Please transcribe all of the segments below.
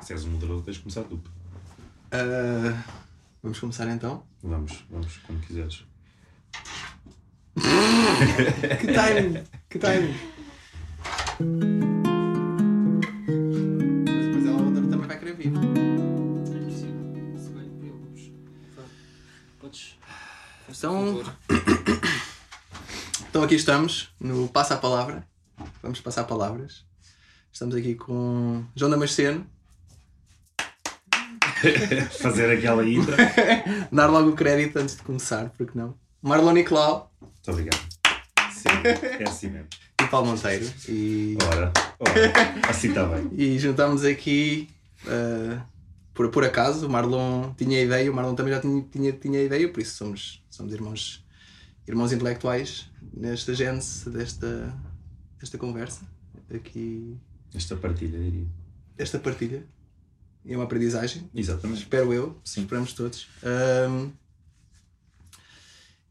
Se és um moderador, tens de começar tu. Uh, vamos começar então? Vamos, vamos, como quiseres. que timing! Que timing! Mas depois ela outra também vai querer vir. Podes. Então, então aqui estamos no Passa a Palavra. Vamos passar palavras. Estamos aqui com João Damasceno. Fazer aquela intro. Dar logo o crédito antes de começar, porque não? Marlon Nicolau Muito obrigado. Sim, é assim mesmo. e Paulo Monteiro. E, Ora, ora, assim está bem. e juntamos aqui uh, por, por acaso. O Marlon tinha ideia, o Marlon também já tinha, tinha, tinha ideia, por isso somos, somos irmãos, irmãos intelectuais nesta gênese desta, desta conversa. Aqui, Esta partilha, diria. esta partilha. E é uma aprendizagem, Exatamente. espero eu, Sim. esperamos todos. Um,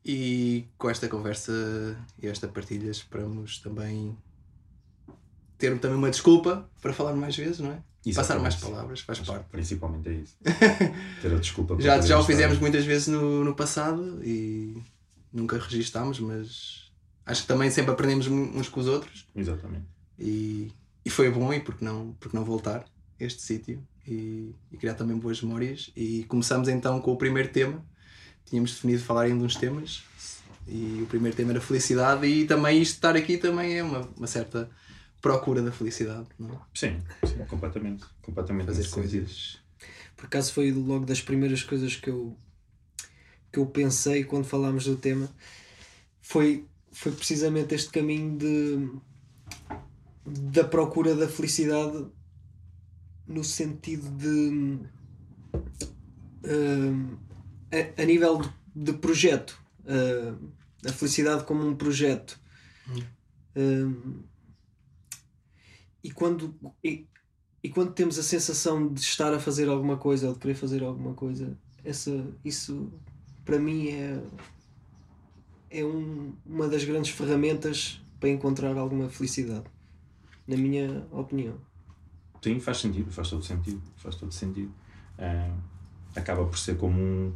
e com esta conversa e esta partilha esperamos também ter também uma desculpa para falar mais vezes, não é? Passar mais Exatamente. palavras, faz Mas parte. Principalmente é isso. Ter a desculpa para Já, já o fizemos muitas vezes no, no passado e nunca registámos, mas acho que também sempre aprendemos uns com os outros Exatamente. e, e foi bom e porque não, porque não voltar a este sítio e, e criar também boas memórias. E começamos então com o primeiro tema. Tínhamos definido falar em uns temas. E o primeiro tema era felicidade. E também isto de estar aqui também é uma, uma certa procura da felicidade não é? Sim, sim, completamente. Completamente fazer coisas. Por acaso foi logo das primeiras coisas que eu que eu pensei quando falámos do tema. Foi, foi precisamente este caminho de da procura da felicidade no sentido de hum, a, a nível de, de projeto hum, a felicidade como um projeto Hum, e quando e, e quando temos a sensação de estar a fazer alguma coisa ou de querer fazer alguma coisa, essa, isso para mim é, é um- uma das grandes ferramentas para encontrar alguma felicidade, na minha opinião. Sim, faz sentido, faz todo sentido, faz todo sentido. Ah, acaba por ser como um.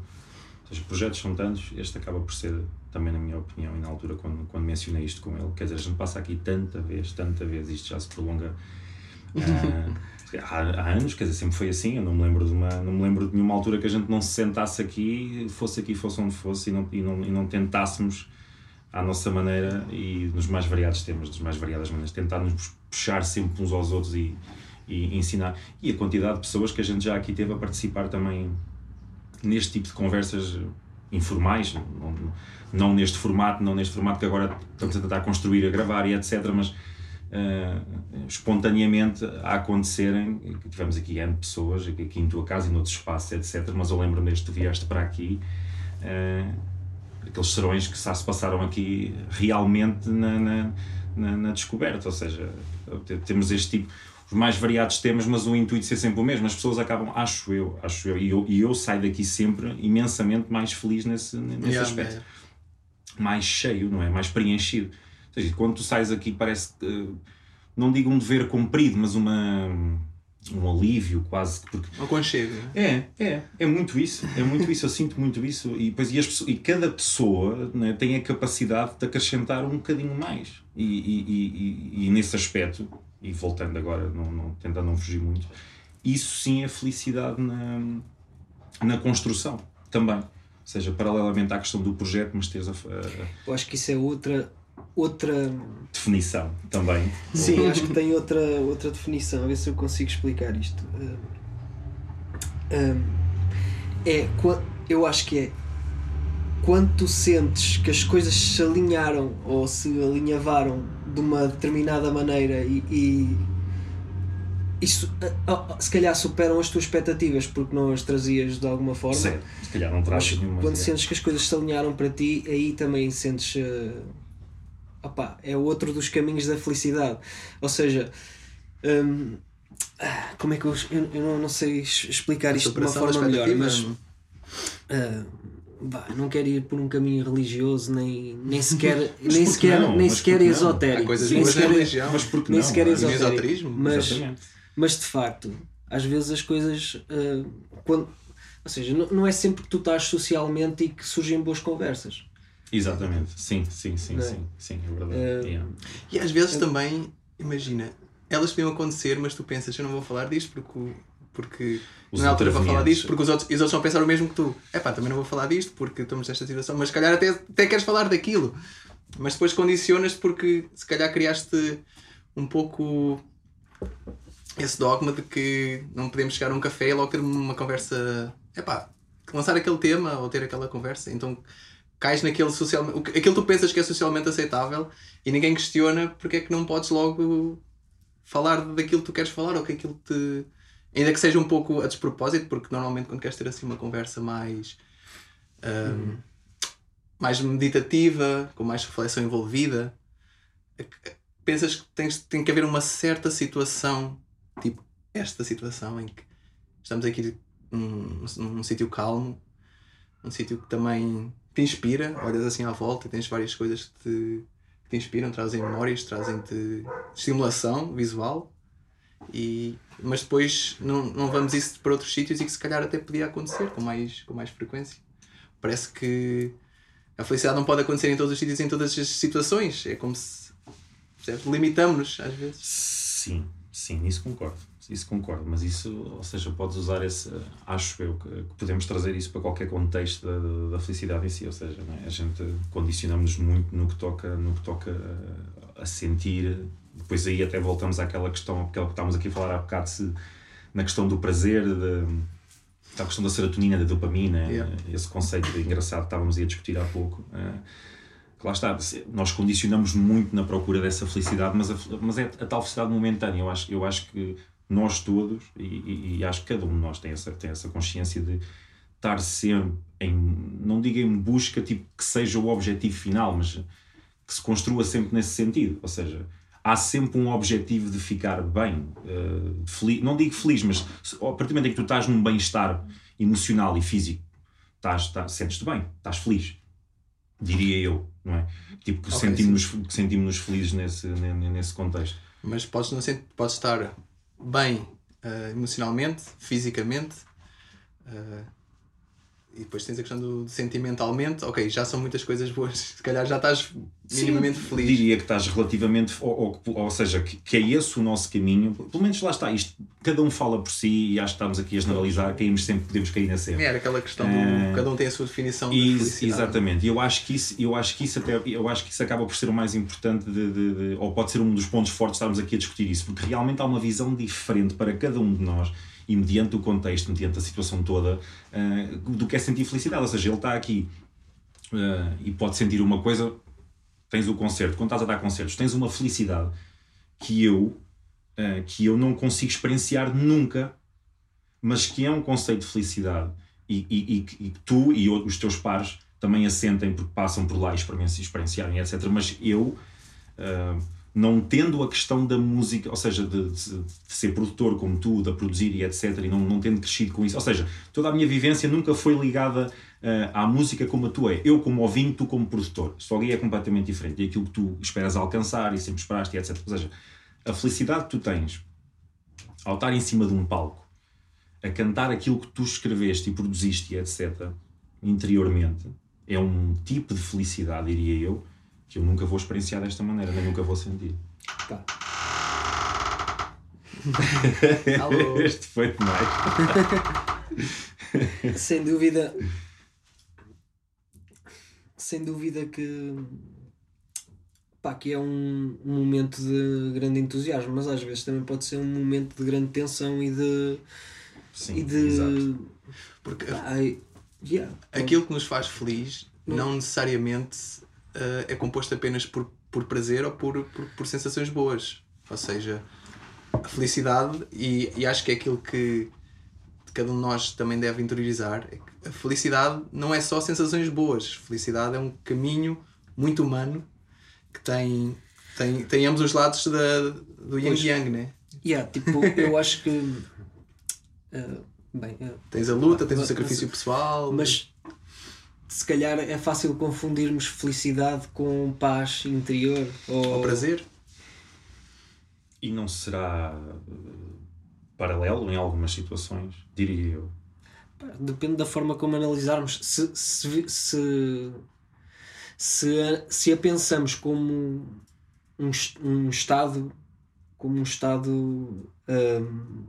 Os projetos são tantos, este acaba por ser, também na minha opinião, e na altura quando, quando mencionei isto com ele, quer dizer, a gente passa aqui tanta vez, tanta vez, isto já se prolonga ah, há, há anos, quer dizer, sempre foi assim, eu não me lembro de uma, não me lembro de nenhuma altura que a gente não se sentasse aqui, fosse aqui, fosse onde fosse, e não, e não, e não tentássemos à nossa maneira e nos mais variados temas, das mais variadas maneiras, tentar nos puxar sempre uns aos outros e, e ensinar. E a quantidade de pessoas que a gente já aqui teve a participar também neste tipo de conversas informais, não, não neste formato, não neste formato que agora estamos a tentar construir, a gravar e etc, mas eh, espontaneamente a acontecerem, tivemos aqui N pessoas, aqui, em tua casa e noutros espaços, etc, mas eu lembro-me desde que tu vieste para aqui, eh, aqueles serões que se passaram aqui realmente na, na, na, na descoberta, ou seja, te- temos este tipo, os mais variados temas, mas o intuito ser sempre o mesmo, as pessoas acabam, acho eu, acho eu, e eu, e eu saio daqui sempre imensamente mais feliz nesse, nesse Yeah, aspecto yeah. mais cheio, não é? Mais preenchido. Ou seja, quando tu sais aqui parece, eh, não digo um dever cumprido, mas uma, um alívio quase, porque um aconchego é? é, é, é muito isso, é muito isso, eu sinto muito isso e, depois, e, as e cada pessoa né, tem a capacidade de acrescentar um bocadinho mais e, e, e- e nesse aspecto, e voltando agora, não, não, tentando não fugir muito, isso sim é felicidade na, na construção também. Ou seja, paralelamente à questão do projeto, mas teres a, a- Eu acho que isso é outra outra definição também. Sim, acho que tem outra, outra definição, a ver se eu consigo explicar isto. Hum, hum, é, eu acho que é quando tu sentes que as coisas se alinharam ou se alinhavaram de uma determinada maneira e, e isso ah, ah, se calhar superam as tuas expectativas porque não as trazias de alguma forma. Certo, se calhar não Mas trazes nenhuma. quando ideia. sentes que as coisas se alinharam para ti, aí também sentes. eh, opá, é outro dos caminhos da felicidade. Ou seja, hum, ah, como é que eu. Eu, eu não, não sei explicar isto de uma da forma melhor, mas. ah, vá, não quero ir por um caminho religioso, nem, nem sequer, nem por que sequer, não? nem Mas sequer por que não? Há esotérico. coisas nem sequer, religião. Mas porque nem não? sequer é? esoterismo, Mas, Exatamente. mas de facto, às vezes as coisas. Uh, quando, ou seja, não, não é sempre que tu estás socialmente e que surgem boas conversas. Exatamente, sim, sim, sim, é? sim, sim, é verdade. Uh, yeah. E às vezes também, imagina, elas podiam acontecer, mas tu pensas, eu não vou falar disto porque, porque os não é altura para falar disto, porque os outros, os outros vão pensar o mesmo que tu. É pá, também não vou falar disto porque estamos nesta situação, mas se calhar até, até queres falar daquilo. Mas depois condicionas-te porque se calhar criaste um pouco esse dogma de que não podemos chegar a um café e logo ter uma conversa. É pá, lançar aquele tema ou ter aquela conversa. Então cais naquele socialmente. Aquilo que tu pensas que é socialmente aceitável e ninguém questiona porque é que não podes logo falar daquilo que tu queres falar ou que aquilo te. Ainda que seja um pouco a despropósito, porque normalmente quando queres ter assim uma conversa mais. Um, uhum. mais meditativa, com mais reflexão envolvida, pensas que tens, tem que haver uma certa situação, tipo esta situação em que estamos aqui num, num sítio calmo, um sítio que também te inspira, olhas assim à volta e tens várias coisas que te, que te inspiram, trazem memórias, trazem-te estimulação visual, e, mas depois não, não vamos isso para outros sítios e que se calhar até podia acontecer com mais, com mais frequência. Parece que a felicidade não pode acontecer em todos os sítios, em todas as situações. É como se limitamos-nos às vezes. Sim, sim, isso concordo. Isso concordo, mas isso, ou seja, podes usar esse, acho eu, que, que podemos trazer isso para qualquer contexto da, da felicidade em si, ou seja, é? a gente condicionamos-nos muito no que toca, no que toca a, sentir, depois aí até voltamos àquela questão, aquela que estávamos aqui a falar há bocado, se, na questão do prazer, da questão da serotonina, da dopamina, yeah. esse conceito engraçado que estávamos a discutir há pouco. Uh, lá está, nós condicionamos muito na procura dessa felicidade, mas, a, mas é a tal felicidade momentânea. Eu acho, eu acho que nós todos, e, e, e, acho que cada um de nós tem essa, tem essa consciência de estar sempre em, não digo em busca tipo, que seja o objetivo final, mas que se construa sempre nesse sentido. Ou seja, há sempre um objetivo de ficar bem, uh, feliz, não digo feliz, mas a partir do momento em que tu estás num bem-estar emocional e físico, estás, estás, sentes-te bem, estás feliz, diria eu, não é? Tipo, que okay, sentimos-nos sentimos felizes nesse, nesse contexto. Mas podes, não ser, podes estar bem uh, emocionalmente, fisicamente. Uh, e depois tens a questão do sentimentalmente, ok, já são muitas coisas boas, se calhar já estás minimamente Sim, feliz. Diria que estás relativamente, ou, ou, ou seja, que, que, é esse o nosso caminho, pelo menos lá está, isto, cada um fala por si e acho que estamos aqui a generalizar, caímos sempre, podemos cair nessa erro. É, era aquela questão do uh, cada um tem a sua definição de felicidade. Exatamente, e eu acho que isso, eu acho que isso até, eu acho que isso acaba por ser o mais importante de, de, de, ou pode ser um dos pontos fortes estarmos aqui a discutir isso, porque realmente há uma visão diferente para cada um de nós e mediante o contexto, mediante a situação toda, uh, do que é sentir felicidade. Ou seja, ele está aqui uh, e pode sentir uma coisa, tens o concerto, quando estás a dar concertos, tens uma felicidade que eu, uh, que eu não consigo experienciar nunca, mas que é um conceito de felicidade e, e, e, e tu e os teus pares também assentem porque passam por lá e experienciarem, etc. Mas eu. Uh, não tendo a questão da música, ou seja, de, de, ser produtor como tu, de produzir e etc., e não, não tendo crescido com isso, ou seja, toda a minha vivência nunca foi ligada uh, à música como a tua é. Eu como ouvinte, tu como produtor. Só ali é completamente diferente. E aquilo que tu esperas alcançar e sempre esperaste e etc. Ou seja, a felicidade que tu tens ao estar em cima de um palco, a cantar aquilo que tu escreveste e produziste e etc., interiormente, é um tipo de felicidade, diria eu, que eu nunca vou experienciar desta maneira, nem nunca vou sentir. Tá. este foi demais. sem dúvida. Sem dúvida que. Pá, que é um, um momento de grande entusiasmo, mas às vezes também pode ser um momento de grande tensão e de. Sim, e de. Exato. Porque pá, yeah, aquilo que nos faz feliz não, não necessariamente uh, é composto apenas por, por prazer ou por, por, por, sensações boas. Ou seja, a felicidade, e, e acho que é aquilo que cada um de nós também deve interiorizar, é que a felicidade não é só sensações boas. Felicidade é um caminho muito humano que tem, tem, tem ambos os lados da, do yin yang, né? Yeah, tipo, eu acho que. Uh, bem, uh, tens a luta, tens o sacrifício pessoal. Mas se calhar é fácil confundirmos felicidade com paz interior ou, ou prazer. E não será. paralelo em algumas situações, diria eu. Depende da forma como analisarmos. Se, se, se, se, a, se a pensamos como um, um estado, como um estado. Um,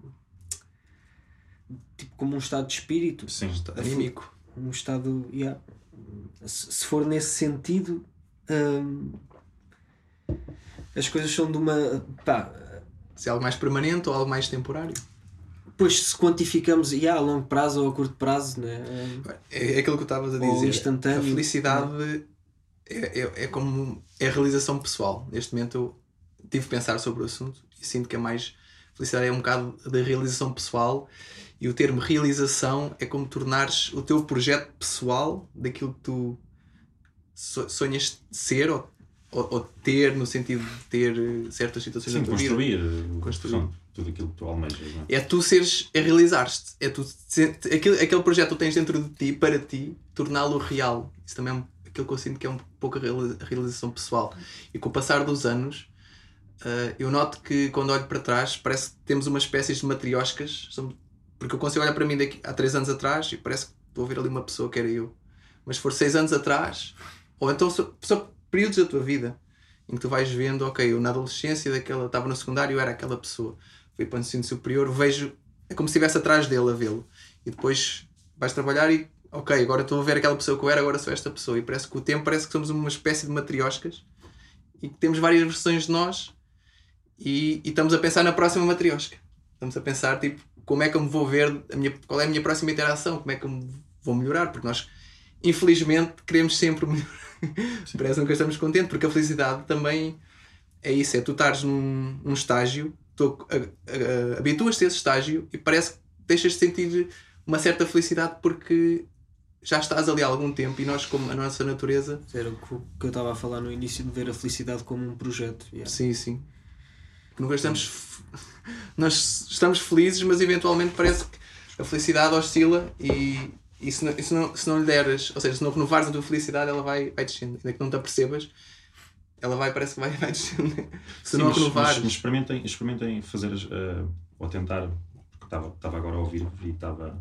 tipo, como um estado de espírito, Sim. Anímico. Um estado. Yeah, se, for nesse sentido, hum, as coisas são de uma. Pá, Se é algo mais permanente ou algo mais temporário. depois se quantificamos yeah, a longo prazo ou a curto prazo, né? É, é aquilo que eu estavas a dizer. instantâneo. A felicidade é, é, é como é a realização pessoal. Neste momento eu tive de pensar sobre o assunto e sinto que é mais. Felicidade é um bocado da realização pessoal e o termo realização é como tornares o teu projeto pessoal daquilo que tu so- sonhas ser ou, ou, ou ter, no sentido de ter eh, certas situações Sim, na tua vida. construir, uh, Construir. tudo aquilo que tu almejas. É? É tu seres, é realizares-te. É tu, aquele, aquele projeto que tu tens dentro de ti, para ti, torná-lo real. Isso também é aquilo que eu sinto que é um pouco a realização pessoal. E com o passar dos anos, ah, eu noto que quando olho para trás, parece que temos uma espécie de matrioscas. São- Porque eu consigo olhar para mim daqui, há três anos atrás e parece que estou a ver ali uma pessoa que era eu. Mas se for seis anos atrás, ou então só períodos da tua vida em que tu vais vendo, ok, eu na adolescência daquela, estava no secundário, era aquela pessoa. Fui para o ensino superior, vejo, é como se estivesse atrás dele a vê-lo. E depois vais trabalhar e, ok, agora estou a ver aquela pessoa que eu era, agora sou esta pessoa. E parece que o tempo parece que somos uma espécie de matrioscas e que temos várias versões de nós e, e estamos a pensar na próxima matriosca. Estamos a pensar, tipo, como é que eu me vou ver, a minha, qual é a minha próxima interação, como é que eu me vou melhorar, porque nós, infelizmente, queremos sempre melhorar. Parece que estamos contentes, porque a felicidade também é isso, é tu estares num, num estágio, a- a- habituas-te a esse estágio e parece que deixas de sentir uma certa felicidade porque já estás ali há algum tempo e nós, como a nossa natureza, Era o que que eu estava a falar no início de ver a felicidade como um projeto. yeah. sim, sim. Nunca estamos. Nós estamos felizes, mas eventualmente parece que a felicidade oscila e, e se, não, e se, não, se não lhe deres, ou seja, se não renovares a tua felicidade, ela vai, vai descendo. Ainda que não te apercebas, ela vai, parece que vai, vai descendo. Se Sim, não mas, renovares. mas- mas experimentem, experimentem fazer eh, ou tentar, porque estava, estava agora a ouvir e estava.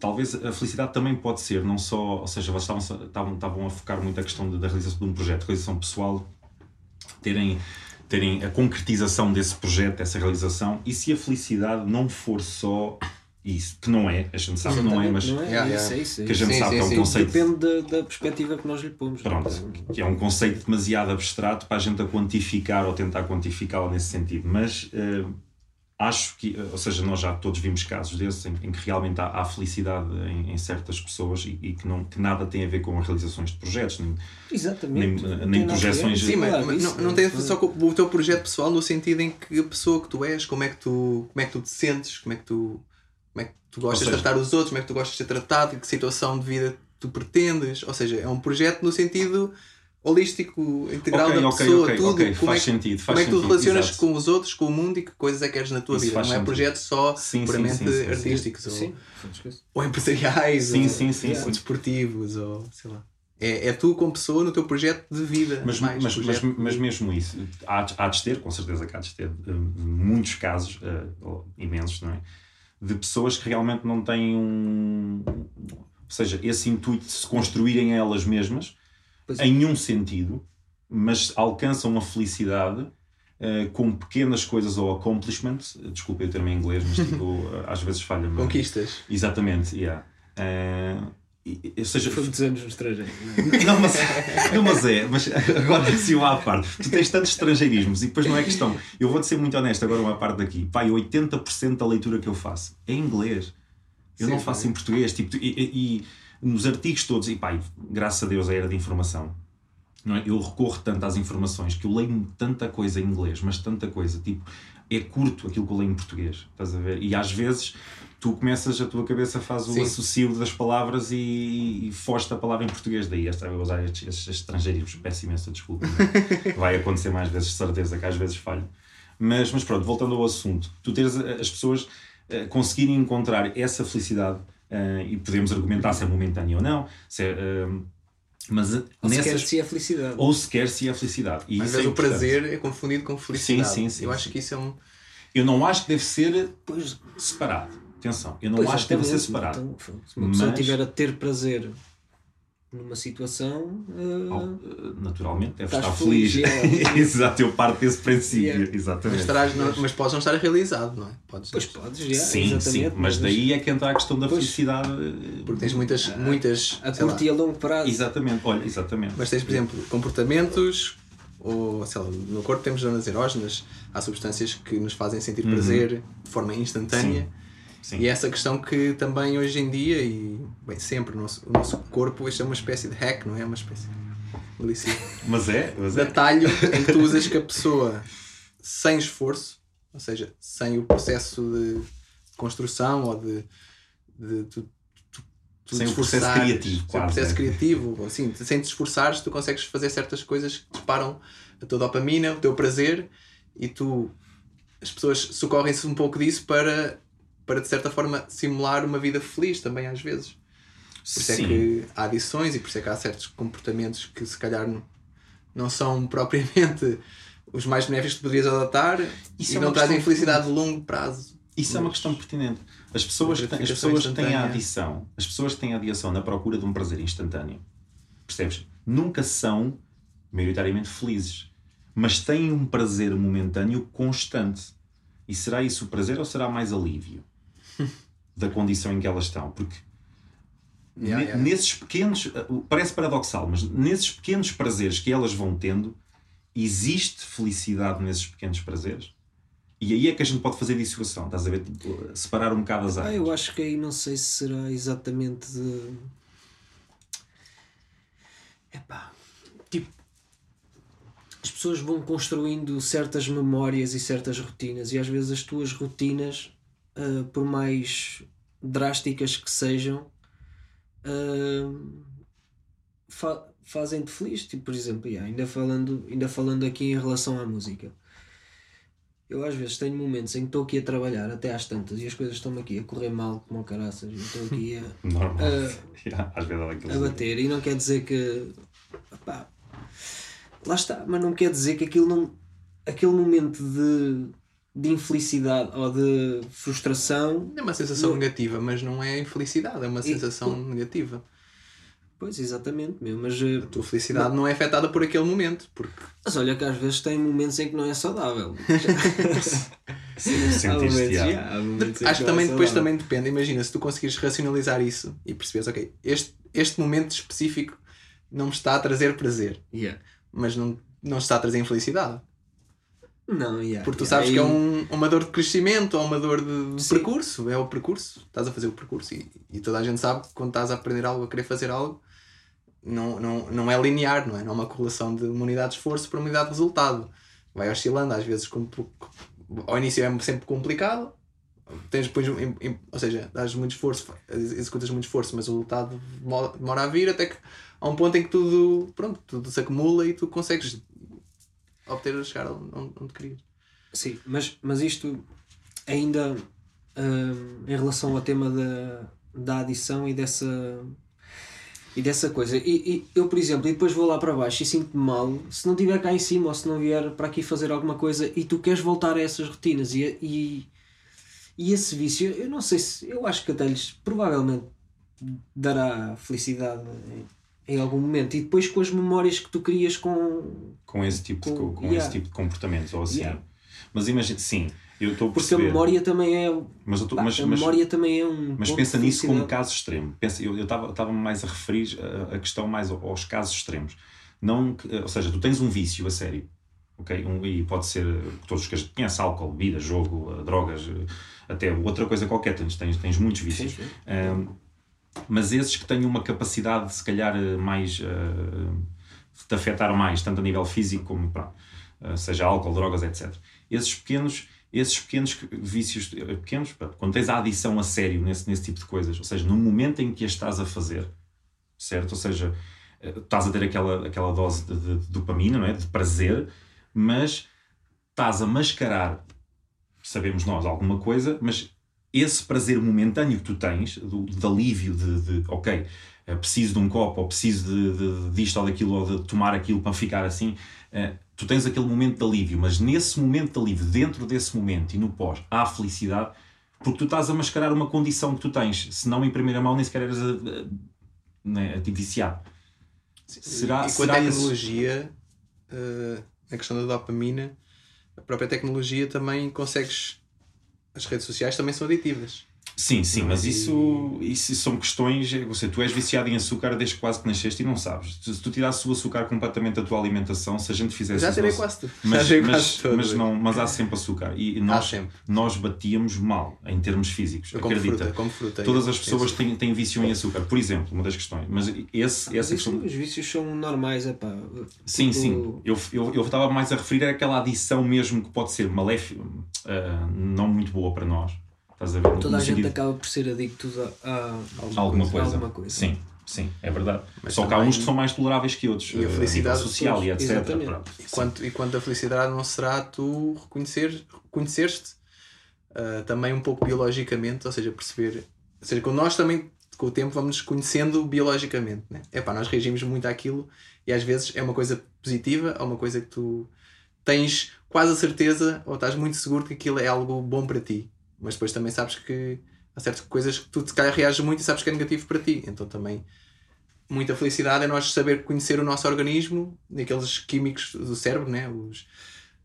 Talvez a felicidade também pode ser, não só, ou seja, vocês estavam, estavam, estavam a focar muito a questão de- da realização de um projeto, realização pessoal, terem, terem a concretização desse projeto, dessa realização, e se a felicidade não for só isso, que não é, a gente sabe que não é, mas Não é? Yeah, É yeah. é é que a gente Sim, sabe sim, que é um sim. conceito Depende da, da perspectiva que nós lhe pomos. Pronto, que é um conceito demasiado abstrato para a gente a quantificar ou tentar quantificá-lo nesse sentido, mas eh, acho que, eh, ou seja, nós já todos vimos casos desses em, em que realmente há, há felicidade em, em certas pessoas e, e que, não, que nada tem a ver com as realizações de projetos, nem, Exatamente. Nem- Não nem projeções- Sim, mas, Claro, mas não, não tem a ver só com o teu projeto pessoal no sentido em que a pessoa que tu és, como é que tu, como é que tu te sentes, como é que tu, como é que tu gostas seja- de tratar os outros, como é que tu gostas de ser tratado, que situação de vida tu pretendes. Ou seja, é um projeto no sentido holístico, integral Ok, da ok, pessoa, ok, tudo. como, faz é que, sentido, faz como é que tu relacionas exato. com os outros, com o mundo e que coisas é que queres na tua Isso vida. Não é sentido. projetos só Sim, puramente sim, sim, sim. artísticos ou, Sim. ou empresariais Sim, ou, sim, sim, ou sim. desportivos ou sei lá. É, é tu como pessoa no teu projeto de vida. Mas, mais mas, mas, projeto mas mesmo isso, há, de- há de ter, com certeza que há de ter, eh, muitos casos, eh, imensos, não é? De pessoas que realmente não têm um. Ou seja, esse intuito de se construírem elas mesmas, é. em um sentido, mas alcançam a felicidade eh, com pequenas coisas ou accomplishments. Desculpa o termo em inglês, mas tipo, às vezes falha. mas- Conquistas. Exatamente, yeah. Eh, e- ou seja, Foi muitos anos no estrangeiro. não, mas, não, mas é, mas agora assim uma à parte. Tu tens tantos estrangeirismos e depois não é questão. Eu vou-te ser muito honesto agora uma parte daqui. Pai, 80% da leitura que eu faço é em inglês. Eu Sim, não faço sim. em português. Tipo, e- e nos artigos todos, e pai, graças a Deus a era de informação. Não é? Eu recorro tanto às informações que eu leio tanta coisa em inglês, mas tanta coisa, tipo, é curto aquilo que eu leio em português, estás a ver? E às vezes tu começas, a tua cabeça faz o Sim. associo das palavras e, e foste a palavra em português. Daí esta vou usar estes, estes estrangeiros, peço imensa desculpa. Vai acontecer mais vezes, de certeza que às vezes falho. Mas, mas pronto, voltando ao assunto, tu teres a- as pessoas eh, conseguirem encontrar essa felicidade eh, e podemos argumentar se é momentânea ou não, se é, eh, mas Ou sequer nessas, se é felicidade. ou sequer se é felicidade. E Às isso vezes é o prazer é confundido com felicidade. sim, sim, Eu sim. acho que isso é um, Eu não acho que deve ser Pois, separado. Atenção, eu não pois, acho que deve ser separado. Então, se uma pessoa Mas- tiver a ter prazer numa situação, eh, eh, Naturalmente deve estar feliz. feliz, é. Exato, eu parto desse princípio. Yeah. Mas, Exatamente. estarás, não- mas podes não estar realizado, não é? Podes, pois podes, já, sim, sim, mas daí é que entra a questão da Pois. felicidade. eh, Porque tens muitas. muitas a sei lá, curto e a longo prazo. Exatamente, olha, exatamente. Mas tens, por exemplo, comportamentos, ou sei lá, no corpo temos zonas erógenas, há substâncias que nos fazem sentir prazer de forma instantânea. Sim. E é essa questão que também hoje em dia, e bem, sempre, o nosso, o nosso corpo, isto é uma espécie de hack, não é? É uma espécie de. Mas é, mas é. atalho em que tu usas que a pessoa, sem esforço, ou seja, sem o processo de construção ou de. de tu, tu, tu Sem o processo criativo, sem o processo é. criativo, ou assim, sem te esforçares, tu consegues fazer certas coisas que disparam a tua dopamina, o teu prazer e tu. As pessoas socorrem-se um pouco disso para, para, de certa forma, simular uma vida feliz também, às vezes. Por isso é que há adições e por isso é que há certos comportamentos que se calhar não, não são propriamente os mais benéficos que poderias adotar Isso e é não trazem felicidade de longo prazo. Isso é uma questão pertinente. As pessoas, que têm, as pessoas que têm a adição, as pessoas que têm a adição na procura de um prazer instantâneo, percebes? Nunca são maioritariamente felizes, mas têm um prazer momentâneo constante. E será isso o prazer ou será mais alívio da condição em que elas estão? Porque Yeah, yeah. nesses pequenos, uh, parece paradoxal, mas nesses pequenos prazeres que elas vão tendo, existe felicidade nesses pequenos prazeres? E aí é que a gente pode fazer dissociação, estás a ver? Tipo, separar um bocado as Ah, áreas. eu acho que aí não sei se será exatamente de. Epá, tipo. As pessoas vão construindo certas memórias e certas rotinas, e às vezes as tuas rotinas, ah, por mais drásticas que sejam, ah, fa- fazem-te feliz. Tipo, por exemplo, yeah, ainda, falando, ainda falando aqui em relação à música. Eu às vezes tenho momentos em que estou aqui a trabalhar até às tantas e as coisas estão-me aqui a correr mal como o caraças e estou aqui a, vezes há daqueles a bater e não quer dizer que opá, lá está, mas não quer dizer que aquilo não aquele momento de, de infelicidade ou de frustração É uma sensação Não. negativa, mas não é infelicidade, é uma E- sensação negativa. pois exatamente meu, mas, eh, A tua felicidade não é afetada por aquele momento, porque mas olha que às vezes tem momentos em que não é saudável Sim, Há sentiste, momentos, yeah. momentos acho que não é também depois saudável. também depende. Imagina, se tu conseguires racionalizar isso e perceberes, ok, este, este momento específico não me está a trazer prazer, Yeah. mas não, não está a trazer infelicidade. Não, yeah, Porque tu sabes que é um, uma dor de crescimento ou uma dor de, percurso. É o percurso. Estás a fazer o percurso. E, e toda a gente sabe que quando estás a aprender algo, a querer fazer algo, não, não, não é linear, não é? Não é uma correlação de uma unidade de esforço para uma unidade de resultado. Vai oscilando, às vezes, ao início é sempre complicado. Tens depois, ou seja, dás muito esforço, executas muito esforço, mas o resultado demora demora a vir até que há um ponto em que tudo, pronto, tudo se acumula e tu consegues obter chegar onde, querias. Sim, mas, mas isto ainda hum, em relação ao tema da, da adição e dessa e dessa coisa. E, e eu, por exemplo, e depois vou lá para baixo e sinto-me mal se não estiver cá em cima ou se não vier para aqui fazer alguma coisa e tu queres voltar a essas rotinas e, e, e esse vício, eu não sei se eu acho que até lhes provavelmente dará felicidade em, algum momento e depois com as memórias que tu crias com com esse tipo de, Com- com yeah. esse tipo de comportamentos ou assim. Yeah. Mas imagina, sim, eu estou a porque a perceber. memória também é mas, eu tô- mas, a mas- memória também é um. mas ponto pensa nisso como um caso extremo. Pensa, eu estava mais a referir a, a questão mais ao- aos casos extremos. Não, que- ou seja, tu tens um vício a sério. ok? Um, e pode ser eh, todos os que conhece, álcool, bebida, jogo, eh, drogas, eh, até outra coisa qualquer, tens, tens, tens muitos vícios. Sim, sim. Um, mas esses que têm uma capacidade, se calhar, eh, mais uh, de afetar mais, tanto a nível físico como, uh, seja álcool, drogas, etc. Esses pequenos, esses pequenos vícios, eh, pequenos, quando tens a adição a sério nesse, nesse tipo de coisas, ou seja, no momento em que a estás a fazer, certo? Ou seja, eh, estás a ter aquela, aquela dose de, de- de dopamina, não é? De prazer, mas estás a mascarar, sabemos nós, alguma coisa, mas esse prazer momentâneo que tu tens, do, de alívio, de, de ok, uh, preciso de um copo, ou preciso de, de, disto ou daquilo, ou de tomar aquilo para ficar assim. Uh, tu tens aquele momento de alívio, mas nesse momento de alívio, dentro desse momento e no pós, há felicidade, porque tu estás a mascarar uma condição que tu tens, se não em primeira mão nem sequer eras a, a, né, a, viciado. Será, e com será a tecnologia, uh, a questão da dopamina, a própria tecnologia também consegues. As redes sociais também são aditivas. Sim, sim, mas isso, isso são questões. Você, tu és viciado em açúcar desde quase que nasceste e não sabes. Se tu tirasses o açúcar completamente da tua alimentação, se a gente fizesse. Já tirei quase tudo. Mas, mas, quase mas, não, mas há sempre açúcar. E nós, sempre. nós batíamos mal em termos físicos. Eu acredita. Fruta, fruta, Todas as pessoas têm, têm vício em açúcar, por exemplo, uma das questões. Mas esse, ah, essa questão... Os vícios são normais, é pá. Sim, tipo... sim. Eu, eu, eu estava mais a referir àquela adição mesmo que pode ser maléfica, uh, não muito boa para nós Estás a ver? Toda a gente acaba por ser adicto a, a alguma, coisa. alguma, coisa. Sim, sim, é verdade. Mas Só que há uns que são mais toleráveis que outros. E a felicidade a social e etc. E quanto, e quanto a felicidade não será tu reconhecer, reconhecer-te uh, também um pouco biologicamente, ou seja, perceber. Ou seja, com nós também, com o tempo, vamos nos conhecendo biologicamente. Né? Epá, nós reagimos muito àquilo e às vezes é uma coisa positiva ou uma coisa que tu tens quase a certeza ou estás muito seguro que aquilo é algo bom para ti mas depois também sabes que há certas coisas que tu se calhar reages muito e sabes que é negativo para ti. Então também muita felicidade é nós saber conhecer o nosso organismo, aqueles químicos do cérebro, né? os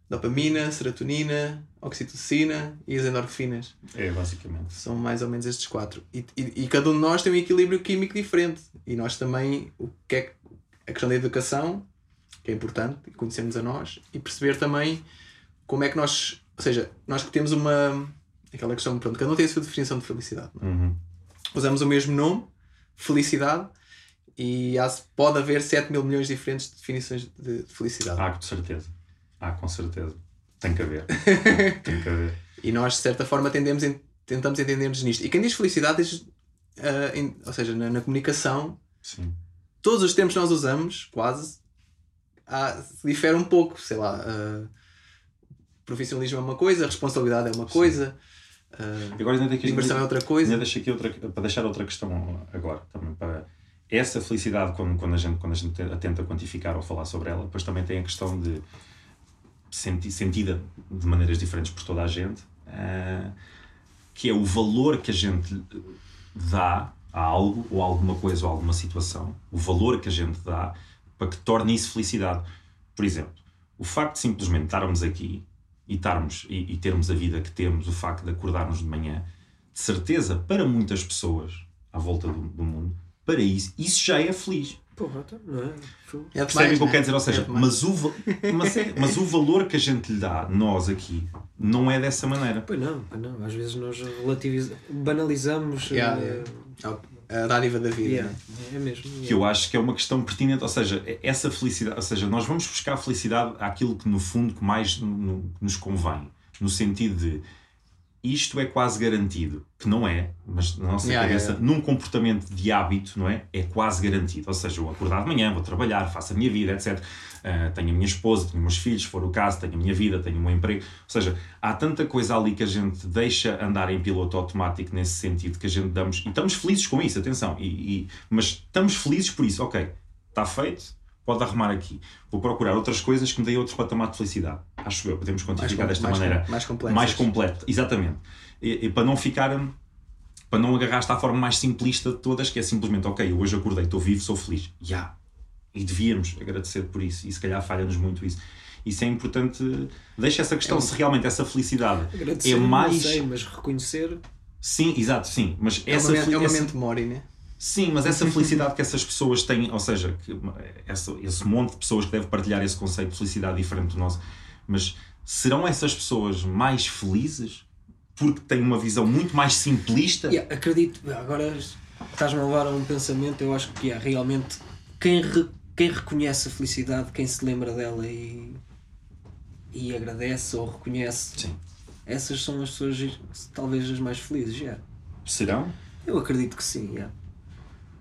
dopamina, serotonina, oxitocina e as endorfinas. É, basicamente. São mais ou menos estes quatro. E, e, e, cada um de nós tem um equilíbrio químico diferente. E nós também, o que é a questão da educação, que é importante, conhecermos a nós e perceber também como é que nós, ou seja, nós que temos uma aquela questão, pronto, cada um tem a sua definição de felicidade. É? Uhum. Usamos o mesmo nome, felicidade, e há, pode haver 7 mil milhões de diferentes definições de, de felicidade. Há, com certeza. Há, com certeza. Tem que haver. Tem que haver. E nós, de certa forma, tendemos, tentamos entender-nos nisto. E quem diz felicidade, diz, uh, em, ou seja, na, na, comunicação, Sim. todos os termos que nós usamos, quase, há, difere um pouco. Sei lá, uh, profissionalismo é uma coisa, responsabilidade é uma Sim. coisa. Uh, agora ainda aqui, diversão é outra coisa. Ainda deixo aqui outra, para deixar outra questão agora também para essa felicidade quando, quando, a gente, quando a gente tenta quantificar ou falar sobre ela, depois também tem a questão de senti, sentida de maneiras diferentes por toda a gente, uh, que é o valor que a gente dá a algo ou a alguma coisa ou a alguma situação, o valor que a gente dá para que torne isso felicidade. Por exemplo, o facto de simplesmente estarmos aqui e, estarmos, e, e, termos a vida que temos, o facto de acordarmos de manhã, de certeza, para muitas pessoas à volta do, do mundo, para isso, isso já é feliz. Porra, então, não é? é Percebem o que eu quero dizer? Ou seja, é mas, o, mas, é, mas o valor que a gente lhe dá, nós aqui, não é dessa maneira. Pois não, pois não. Às vezes nós relativizamos, banalizamos. Yeah, uh, yeah a dádiva da vida. Yeah, é mesmo. Que eu acho que é uma questão pertinente, ou seja, essa felicidade, ou seja, nós vamos buscar a felicidade àquilo que no fundo que mais nos convém, no sentido de isto é quase garantido, que não é, mas na nossa yeah, cabeça, yeah, yeah. num comportamento de hábito, não é? É quase garantido. Ou seja, eu acordar de manhã, vou trabalhar, faço a minha vida, etc. Uh, tenho a minha esposa, tenho meus filhos, se for o caso, tenho a minha vida, tenho o meu emprego. Ou seja, há tanta coisa ali que a gente deixa andar em piloto automático nesse sentido que a gente damos. E estamos felizes com isso, atenção. E, e mas estamos felizes por isso. Ok, está feito, pode arrumar aqui. Vou procurar outras coisas que me deem outro patamar de felicidade. Acho eu, podemos quantificar mais, desta mais, maneira. Mais completo. Mais completo, exatamente. E, e, para não ficar. Para não agarrar-te à forma mais simplista de todas, que é simplesmente, ok, hoje acordei, estou vivo, sou feliz. Já. Yeah. E devíamos agradecer por isso. E se calhar falha-nos muito isso. Isso é importante. Deixa essa questão, é um... se realmente essa felicidade agradecer, é mais. Não sei, mas reconhecer. Sim, exato, sim. Mas é essa uma, é uma mente mori, né? Sim, mas essa felicidade que essas pessoas têm, ou seja, que essa, esse monte de pessoas que deve partilhar esse conceito de felicidade diferente do nosso, mas serão essas pessoas mais felizes porque têm uma visão muito mais simplista? Yeah, acredito, agora estás-me a levar a um pensamento, eu acho que yeah, realmente quem, re, quem reconhece a felicidade, quem se lembra dela e, e agradece ou reconhece, Sim. essas são as pessoas talvez as mais felizes. Yeah. Serão? Eu acredito que sim. Yeah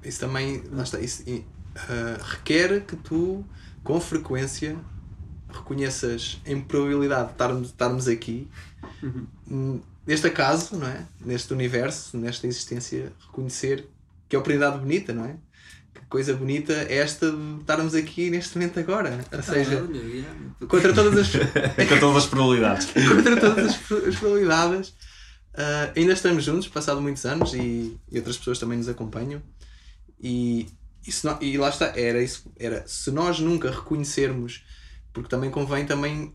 isso também lá está, isso, uh, requer que tu, com frequência, reconheças em probabilidade de estarmos, estarmos aqui, uhum. neste acaso, não é? neste universo, nesta existência, reconhecer que oportunidade bonita, não é? Que coisa bonita é esta de estarmos aqui neste momento agora. Ou seja, Ah, olha, yeah. contra todas as, Com todas as probabilidades. contra todas as, pro- as probabilidades, ah, ainda estamos juntos, passado muitos anos, e, e outras pessoas também nos acompanham. E, e, se nó- e lá está, era isso. Era, se nós nunca reconhecermos, porque também convém também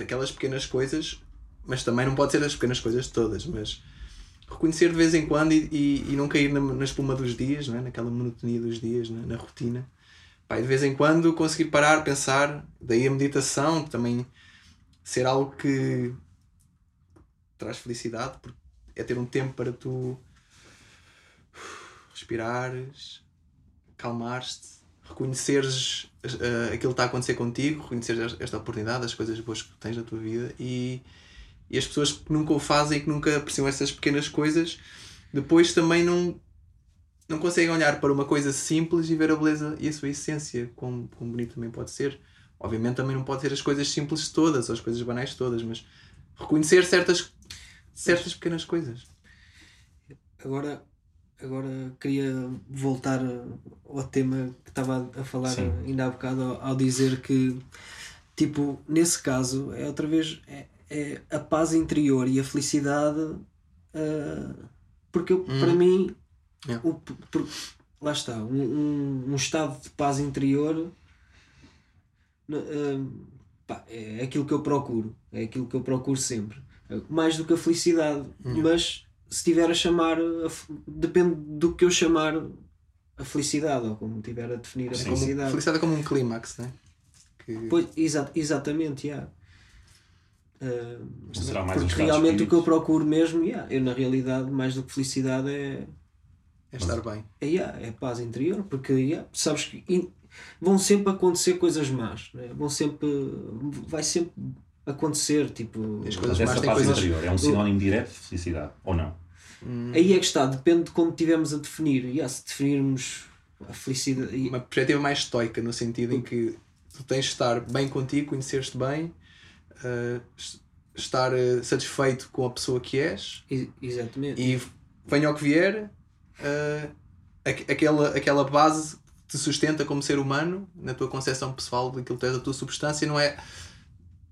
aquelas pequenas coisas, mas também não pode ser as pequenas coisas todas, mas reconhecer de vez em quando e, e, e não cair na, na espuma dos dias, não é? naquela monotonia dos dias, na, na rotina. Pá, de vez em quando conseguir parar, pensar, daí a meditação também ser algo que traz felicidade, porque é ter um tempo para tu respirares, calmares-te, reconheceres uh, aquilo que está a acontecer contigo, reconheceres esta oportunidade, as coisas boas que tens na tua vida e, e as pessoas que nunca o fazem e que nunca apreciam essas pequenas coisas, depois também não, não conseguem olhar para uma coisa simples e ver a beleza e a sua essência, como, como bonito também pode ser. Obviamente também não pode ser as coisas simples todas, ou as coisas banais todas, mas reconhecer certas, certas pequenas coisas. Agora, agora queria voltar ao tema que estava a falar Sim. ainda há bocado ao, ao dizer que tipo, nesse caso é outra vez é, é a paz interior e a felicidade ah, porque eu- para mim Yeah. o, por- lá está um, um, um estado de paz interior ah, pá, é aquilo que eu procuro é aquilo que eu procuro sempre mais do que a felicidade mas se estiver a chamar a depende do que eu chamar a felicidade ou como estiver a definir a Sim, Como, felicidade felicidade é como um clímax, né? Que, Pois, exa exatamente, yeah. Mas será mais porque realmente o que eu procuro mesmo, yeah, eu na realidade, mais do que felicidade, é, é estar bem. é, yeah, é paz interior, porque yeah, sabes que in- vão sempre acontecer coisas más, né? vão sempre, vai sempre acontecer, tipo, As Mas coisas essa mais têm paz coisas. interior é um sinónimo direto de felicidade, ou não? aí é que está, depende de como estivermos a definir, yeah, se definirmos a felicidade, Uma perspectiva mais estoica, no sentido em que tu tens de estar bem contigo, conhecer-te bem, uh, es- estar uh, satisfeito com a pessoa que és exatamente, e venha o que vier, uh, aqu- aquela, aquela base que te sustenta como ser humano, na tua concepção pessoal daquilo que tens a tua substância, não é.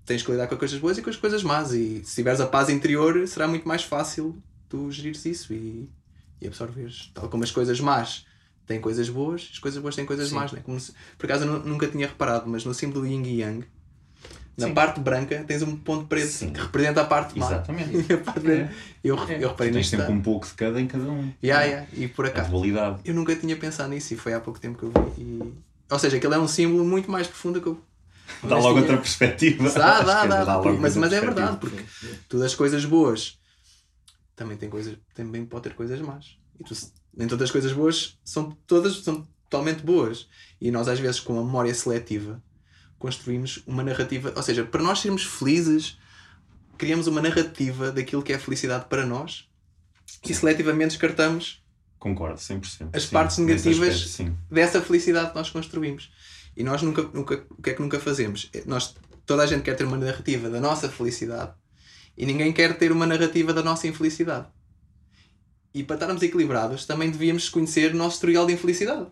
Tens que lidar com as coisas boas e com as coisas más, e se tiveres a paz interior, será muito mais fácil tu gerires isso e, e absorveres. Tal como as coisas más têm coisas boas, as coisas boas têm coisas Sim. más, né? Se- por acaso eu nu- nunca tinha reparado, mas no símbolo yin e yang, na Sim. parte branca tens um ponto preto Sim. que representa a parte má. Exatamente. A parte branca- eu, eu reparei Tens nisto. sempre um pouco de cada em cada um. Yeah, yeah. E por A acaso, dualidade. eu nunca tinha pensado nisso e foi há pouco tempo que eu vi. E... Ou seja, aquele é um símbolo muito mais profundo que eu. Dá Mas logo tinha- outra perspectiva. Dá, Acho dá, que dá. logo mas, mas é verdade, porque todas as coisas boas também tem coisas, também pode ter coisas más. E tu, nem todas as coisas boas são todas são totalmente boas. E nós às vezes com a memória seletiva construímos uma narrativa, ou seja, para nós sermos felizes, criamos uma narrativa daquilo que é felicidade para nós e seletivamente descartamos Concordo, 100%. As sim. partes negativas- aspecto, sim. dessa felicidade que nós construímos. E nós nunca, nunca, o que é que nunca fazemos? É, Nós, toda a gente quer ter uma narrativa da nossa felicidade e ninguém quer ter uma narrativa da nossa infelicidade. E para estarmos equilibrados, também devíamos conhecer o nosso historial de infelicidade.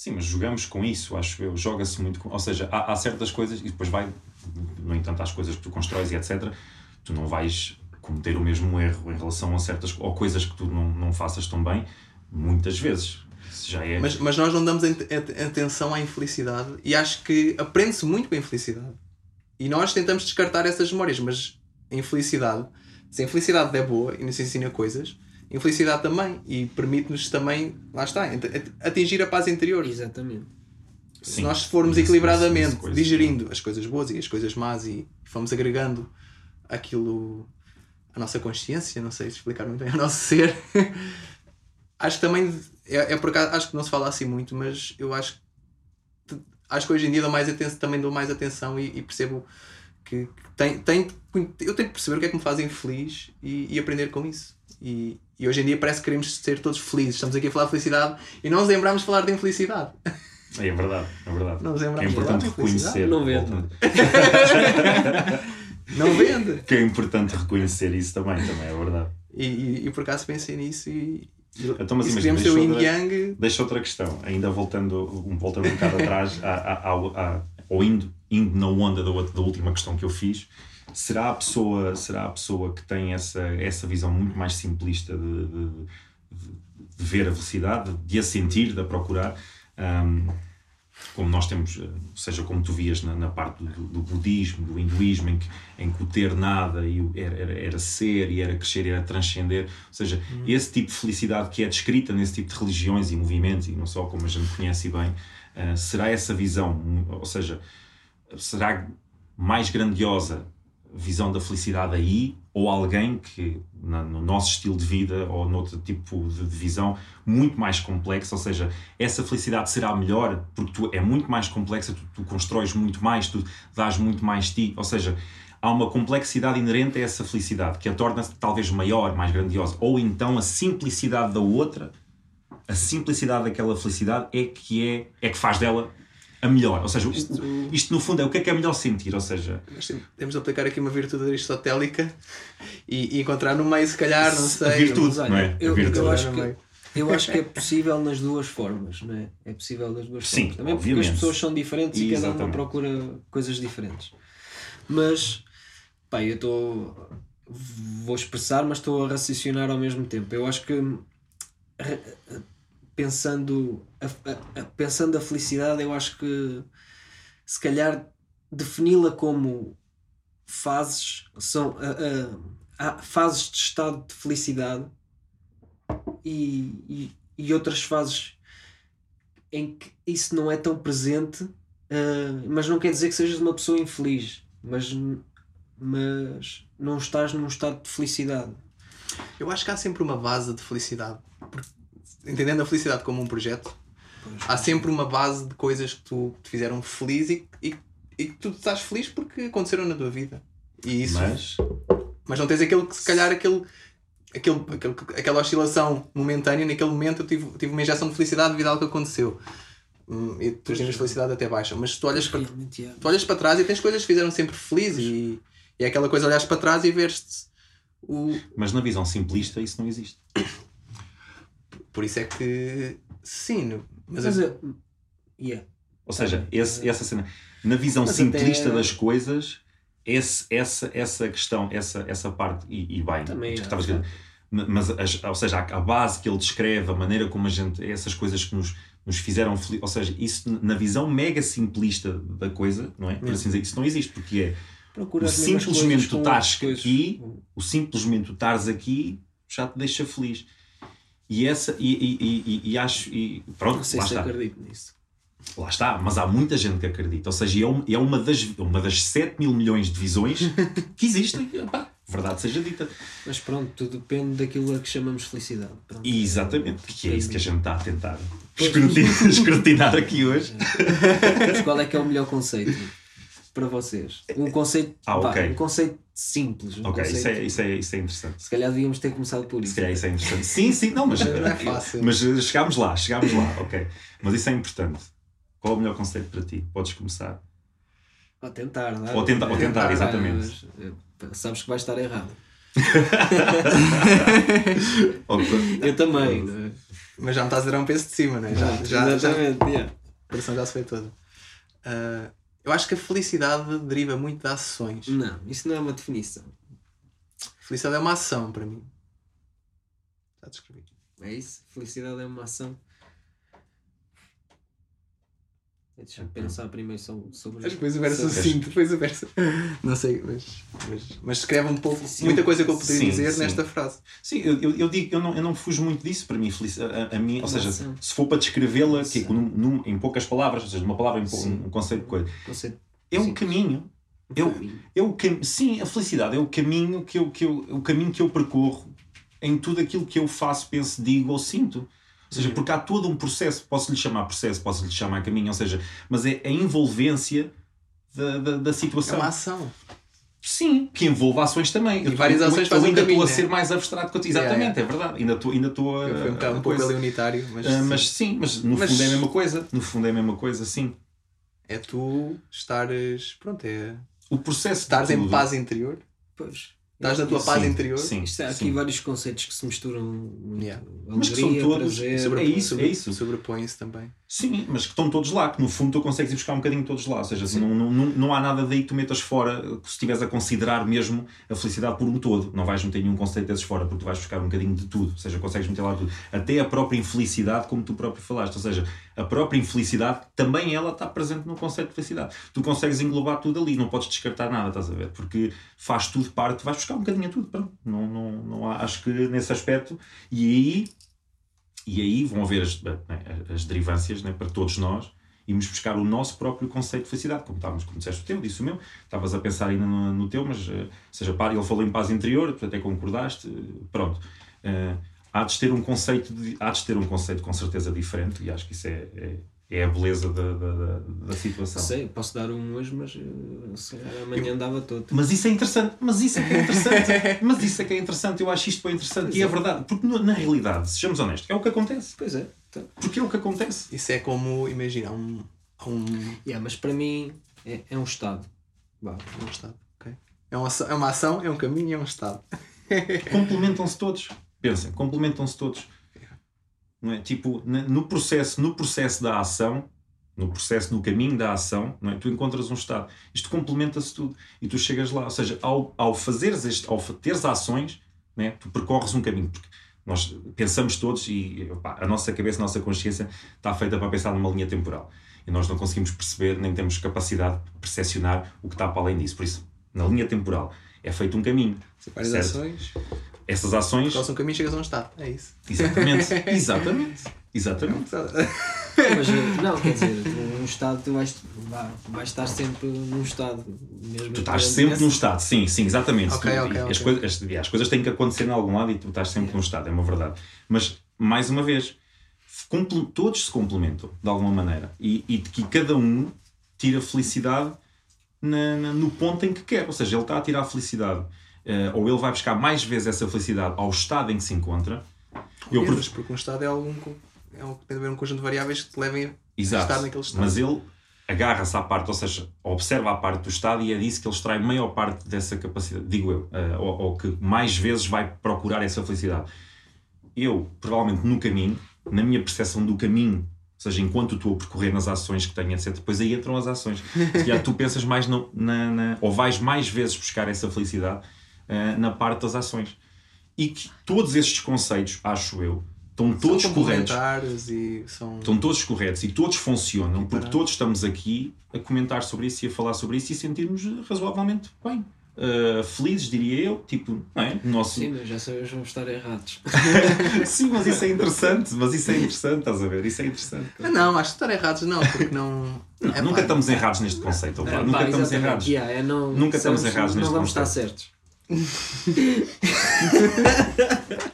Sim, mas jogamos com isso, acho eu. Joga-se muito com. Ou seja, há, há certas coisas e depois vai. No entanto, às coisas que tu constróis e etc. Tu não vais cometer o mesmo erro em relação a certas. ou coisas que tu não, não faças tão bem, muitas vezes. É. Mas, mas nós não damos ate- ate- atenção à infelicidade e acho que aprende-se muito com a infelicidade. E nós tentamos descartar essas memórias, mas a infelicidade, se a infelicidade é boa e nos ensina coisas, infelicidade também e permite-nos também, lá está, atingir a paz interior. exatamente. Se Sim, nós formos isso- equilibradamente, isso- coisas- digerindo as coisas boas e as coisas más e fomos agregando aquilo à nossa consciência, não sei explicar muito bem, ao nosso ser, acho que também é, é por acaso, acho que não se fala assim muito, mas eu acho que acho que hoje em dia dou mais atenção, também dou mais atenção e, e percebo que, que tem, tem, eu tenho que perceber o que é que me fazem feliz e, e aprender com isso. E, e hoje em dia parece que queremos ser todos felizes. Estamos aqui a falar de felicidade e não nos lembramos de falar de infelicidade. É verdade, é verdade. Não nos É lembramos de falar importante de infelicidade. reconhecer. Não vende. Não vende. Que é importante reconhecer isso também, também é verdade. E, e, e por acaso pensei nisso e, Então, mas se imagina, deixa Yin outra- Yang, Deixa outra questão, ainda voltando, voltando um bocado atrás, à, à, ao- à- ou indo, indo na onda da, da última questão que eu fiz, será a pessoa, será a pessoa que tem essa, essa visão muito mais simplista de, de- de- de ver a velocidade, de a sentir, de a procurar, hum, como nós temos, eh, seja como tu vias na, na parte do, do budismo, do hinduísmo, em que, em que o ter nada e o era, era, ser e era crescer e era transcender, ou seja, esse tipo de felicidade que é descrita nesse tipo de religiões e movimentos, e não só como a gente conhece bem, eh, será essa visão, ou seja, será mais grandiosa visão da felicidade aí ou alguém que na- no nosso estilo de vida ou noutro tipo de, visão muito mais complexa, ou seja, essa felicidade será melhor porque tu é muito mais complexa, tu, tu constróis muito mais, tu dás muito mais ti, ou seja, há uma complexidade inerente a essa felicidade que a torna talvez maior, mais grandiosa, ou então a simplicidade da outra, a simplicidade daquela felicidade é que é, é que faz dela a melhor, ou seja, o- o- isto no fundo é o que é que é melhor sentir, ou seja, temos de aplicar aqui uma virtude aristotélica e, e encontrar no meio, se calhar, não A sei. virtude, Mas olha, não é? Eu, virtude. eu acho que, eu acho que é possível nas duas formas, não é? É possível das duas Sim, formas. Também porque obviamente. as pessoas são diferentes e cada uma procura coisas diferentes. Mas, pá, eu estou. Vou expressar, mas estou a raciocinar ao mesmo tempo. Eu acho que pensando a, a- a- pensando a felicidade, eu acho que se calhar defini-la como fases são há fases de estado de felicidade e, e, e outras fases em que isso não é tão presente ah, mas não quer dizer que sejas uma pessoa infeliz mas, mas não estás num estado de felicidade Eu acho que há sempre uma base de felicidade. Entendendo a felicidade como um projeto, há sempre uma base de coisas que tu te fizeram feliz e, e, e que tu estás feliz porque aconteceram na tua vida. E isso, mas, mas não tens aquele que se calhar aquele, aquele, aquele, aquela oscilação momentânea, naquele momento eu tive, tive uma injeção de felicidade devido a algo que aconteceu. Hum, E tu tens felicidade até baixa. Mas tu olhas para, tu olhas para trás e tens coisas que fizeram sempre feliz e, e é aquela coisa olhares para trás e veres-te o, Mas na visão simplista isso não existe. Por isso é que sim, no- mas, mas eu- eu- yeah. Ou seja, esse, essa cena, na visão Mas simplista até- das coisas, esse, essa, essa questão, essa, essa parte, e, e bem, Também que acho. estavas a dizer, mas as- ou seja, a, a base que ele descreve, a maneira como a gente, essas coisas que nos, nos fizeram felizes, ou seja, isso na visão mega simplista da coisa, não é? Por assim dizer, isso não existe, porque é Procura o simplesmente tu estás aqui, o simplesmente tu estares aqui já te deixa feliz. E essa, e, e, e, e- acho, e pronto, Não sei lá se está. acredito nisso. Lá está, mas há muita gente que acredita. Ou seja, é, um- é uma, das, uma das 7 mil milhões de visões que existem. Verdade seja dita. Mas pronto, tudo depende daquilo a que chamamos felicidade. Pronto. Exatamente, que é isso que a gente está a tentar escrutinar, escrutinar aqui hoje. Mas qual é que é o melhor conceito para vocês? Um conceito, Ah, pá, ok. um conceito simples. Um Ok, conceito, isso é, isso, é, isso é interessante. Se calhar devíamos ter começado por isso. Se calhar isso é interessante. Sim, sim, não, mas, Não é fácil. mas eh, chegámos lá, chegámos lá, ok. Mas isso é importante. Qual é o melhor conceito para ti? Podes começar. Ou tentar, não é? Ou tentar- ou tentar, Ah, exatamente. mas, eh, sabes que vai estar errado. Eu também. é? mas já me estás a dar um peso de cima, não é? Já, já, já, Exatamente. yeah. a pressão já se foi toda. Ah, eu acho que a felicidade deriva muito de ações. Não, isso não é uma definição. Felicidade é uma ação para mim. Já descrevi. É isso? Felicidade é uma ação. Deixa-me pensar primeiro sobre, depois o verso sucinto, depois o verso. Não sei, mas, mas, mas escreve um pouco, Sim, muita coisa que eu poderia sim, dizer sim. nesta frase. Sim, eu, eu, eu digo, eu não, eu não fujo muito disso para mim, felici- a, a, mim, ou seja, se for para descrevê-la num, num- em poucas palavras, ou seja, numa palavra, em pou- um conceito de coisa, Conceito é um caminho. Eu-. É cam... Sim, a felicidade é o caminho que eu, que eu, o caminho que eu percorro em tudo aquilo que eu faço, penso, digo ou sinto. Ou seja, Uhum. porque há todo um processo, posso lhe chamar processo, posso lhe chamar caminho, ou seja, mas é a envolvência da, da, da É situação. uma ação. Sim, que envolve ações também. E várias ações eu, ainda um estou a né? ser mais abstrato Yeah, Exatamente, é verdade. Ainda estou ainda estou a. Eu fui um, bocado, um pouco ali unitário, mas, Ah, sim. mas sim, mas no Mas- fundo é a mesma coisa. No fundo é a mesma coisa, sim. é tu estares. Pronto, é. O processo Estares em paz interior. Pois. Estás na tua paz Sim, interior. Sim, Isto há aqui sim. vários conceitos que se misturam muito. Yeah. Mas que são Alegria, todos prazer. sobre- É isso, é isso. Sobrepõe-se também. Sim, mas que estão todos lá, que no fundo tu consegues ir buscar um bocadinho todos lá. Ou seja, não, não, não, não há nada daí que tu metas fora se estiveres a considerar mesmo a felicidade por um todo. Não vais meter nenhum conceito desses fora, porque tu vais buscar um bocadinho de tudo. Ou seja, consegues meter lá tudo. Até a própria infelicidade, como tu próprio falaste. Ou seja, a própria infelicidade, também ela está presente no conceito de felicidade. Tu consegues englobar tudo ali, não podes descartar nada, estás a ver? Porque faz tudo parte, vais buscar um bocadinho tudo. Pronto. Não, não, não há, acho que nesse aspecto, e aí e aí vão haver as, as derivâncias né, para todos nós irmos buscar o nosso próprio conceito de felicidade, como estávamos, como disseste o teu, disse o meu, estavas a pensar ainda no, no teu, mas, eh, seja, pá, ele falou em paz interior, tu até concordaste, eh, pronto. Eh, há de ter um conceito, de, há de ter um conceito com certeza diferente, e acho que isso é, é, é a beleza da, da, da, da situação. Sei, posso dar um hoje, mas eh, se calhar amanhã dava todo. Mas isso é interessante, mas isso é que é interessante, mas isso é que é interessante, eu acho isto bem interessante, Pois e é é. verdade, porque no- na realidade, sejamos honestos, é o que acontece, Pois é. Então, porque é o que acontece. Isso é como, imagina, há um, um, yeah, mas para mim é, é um estado. Vá. é um estado. ok? É, uma, é uma ação, é um caminho e é um estado. complementam-se todos. Pensem, complementam-se todos. Não é? Tipo, no processo, no processo da ação, no processo, no caminho da ação, não é? tu encontras um estado. Isto complementa-se tudo e tu chegas lá. Ou seja, ao, ao fazeres este, ao teres ações, né? tu percorres um caminho. Porque nós pensamos todos e opá, a nossa cabeça, a nossa consciência está feita para pensar numa linha temporal. E nós não conseguimos perceber, nem temos capacidade de percepcionar o que está para além disso. Por isso, na linha temporal é feito um caminho. Várias certo? Essas ações crossam um caminho chegas a um estado. É isso. Exatamente, exatamente, exatamente. Mas eh, não, quer dizer, um estado tu vais, vais estar sempre num estado. Mesmo Tu estás sempre num estado, sim, sim, exatamente. Ok, Tu- ok, e as. Coisas, as, as coisas têm que acontecer em algum lado e tu estás sempre num estado, é uma verdade. Mas, mais uma vez, todos se complementam de alguma maneira e, e que cada um tira felicidade na- na- no ponto em que quer. Ou seja, ele está a tirar a felicidade, ou ele vai buscar mais vezes essa felicidade ao estado em que se encontra. Eu, Menos, porque um estado é algum. É um, tem de haver um conjunto de variáveis que te levem a Exato. estar naquele estado. Mas ele agarra-se à parte, ou seja, observa a parte do Estado e é disso que ele extrai a maior parte dessa capacidade, digo eu, eh, ou, ou que mais vezes vai procurar essa felicidade. Eu, provavelmente no caminho, na minha percepção do caminho, ou seja, enquanto estou a percorrer nas ações que tenho, etc., depois aí entram as ações. Se calhar tu pensas mais no- na, na- ou vais mais vezes buscar essa felicidade eh, na parte das ações. E que todos estes conceitos, acho eu, estão todos são corretos. e são. Estão todos corretos e todos funcionam porque todos estamos aqui a comentar sobre isso e a falar sobre isso e sentirmos razoavelmente bem. Uh, felizes, diria eu, tipo, não é? Nosso... Sim, mas já sabemos que vamos estar errados. Sim, mas isso é interessante, mas isso é interessante, estás a ver? Isso é interessante. Ah, não, acho que estar errados não, porque não. Não, É nunca pá, estamos errados neste conceito, Ah, nunca estamos exatamente. errados. Yeah, é não, Nunca estamos errados Não neste vamos estar conceito. certos.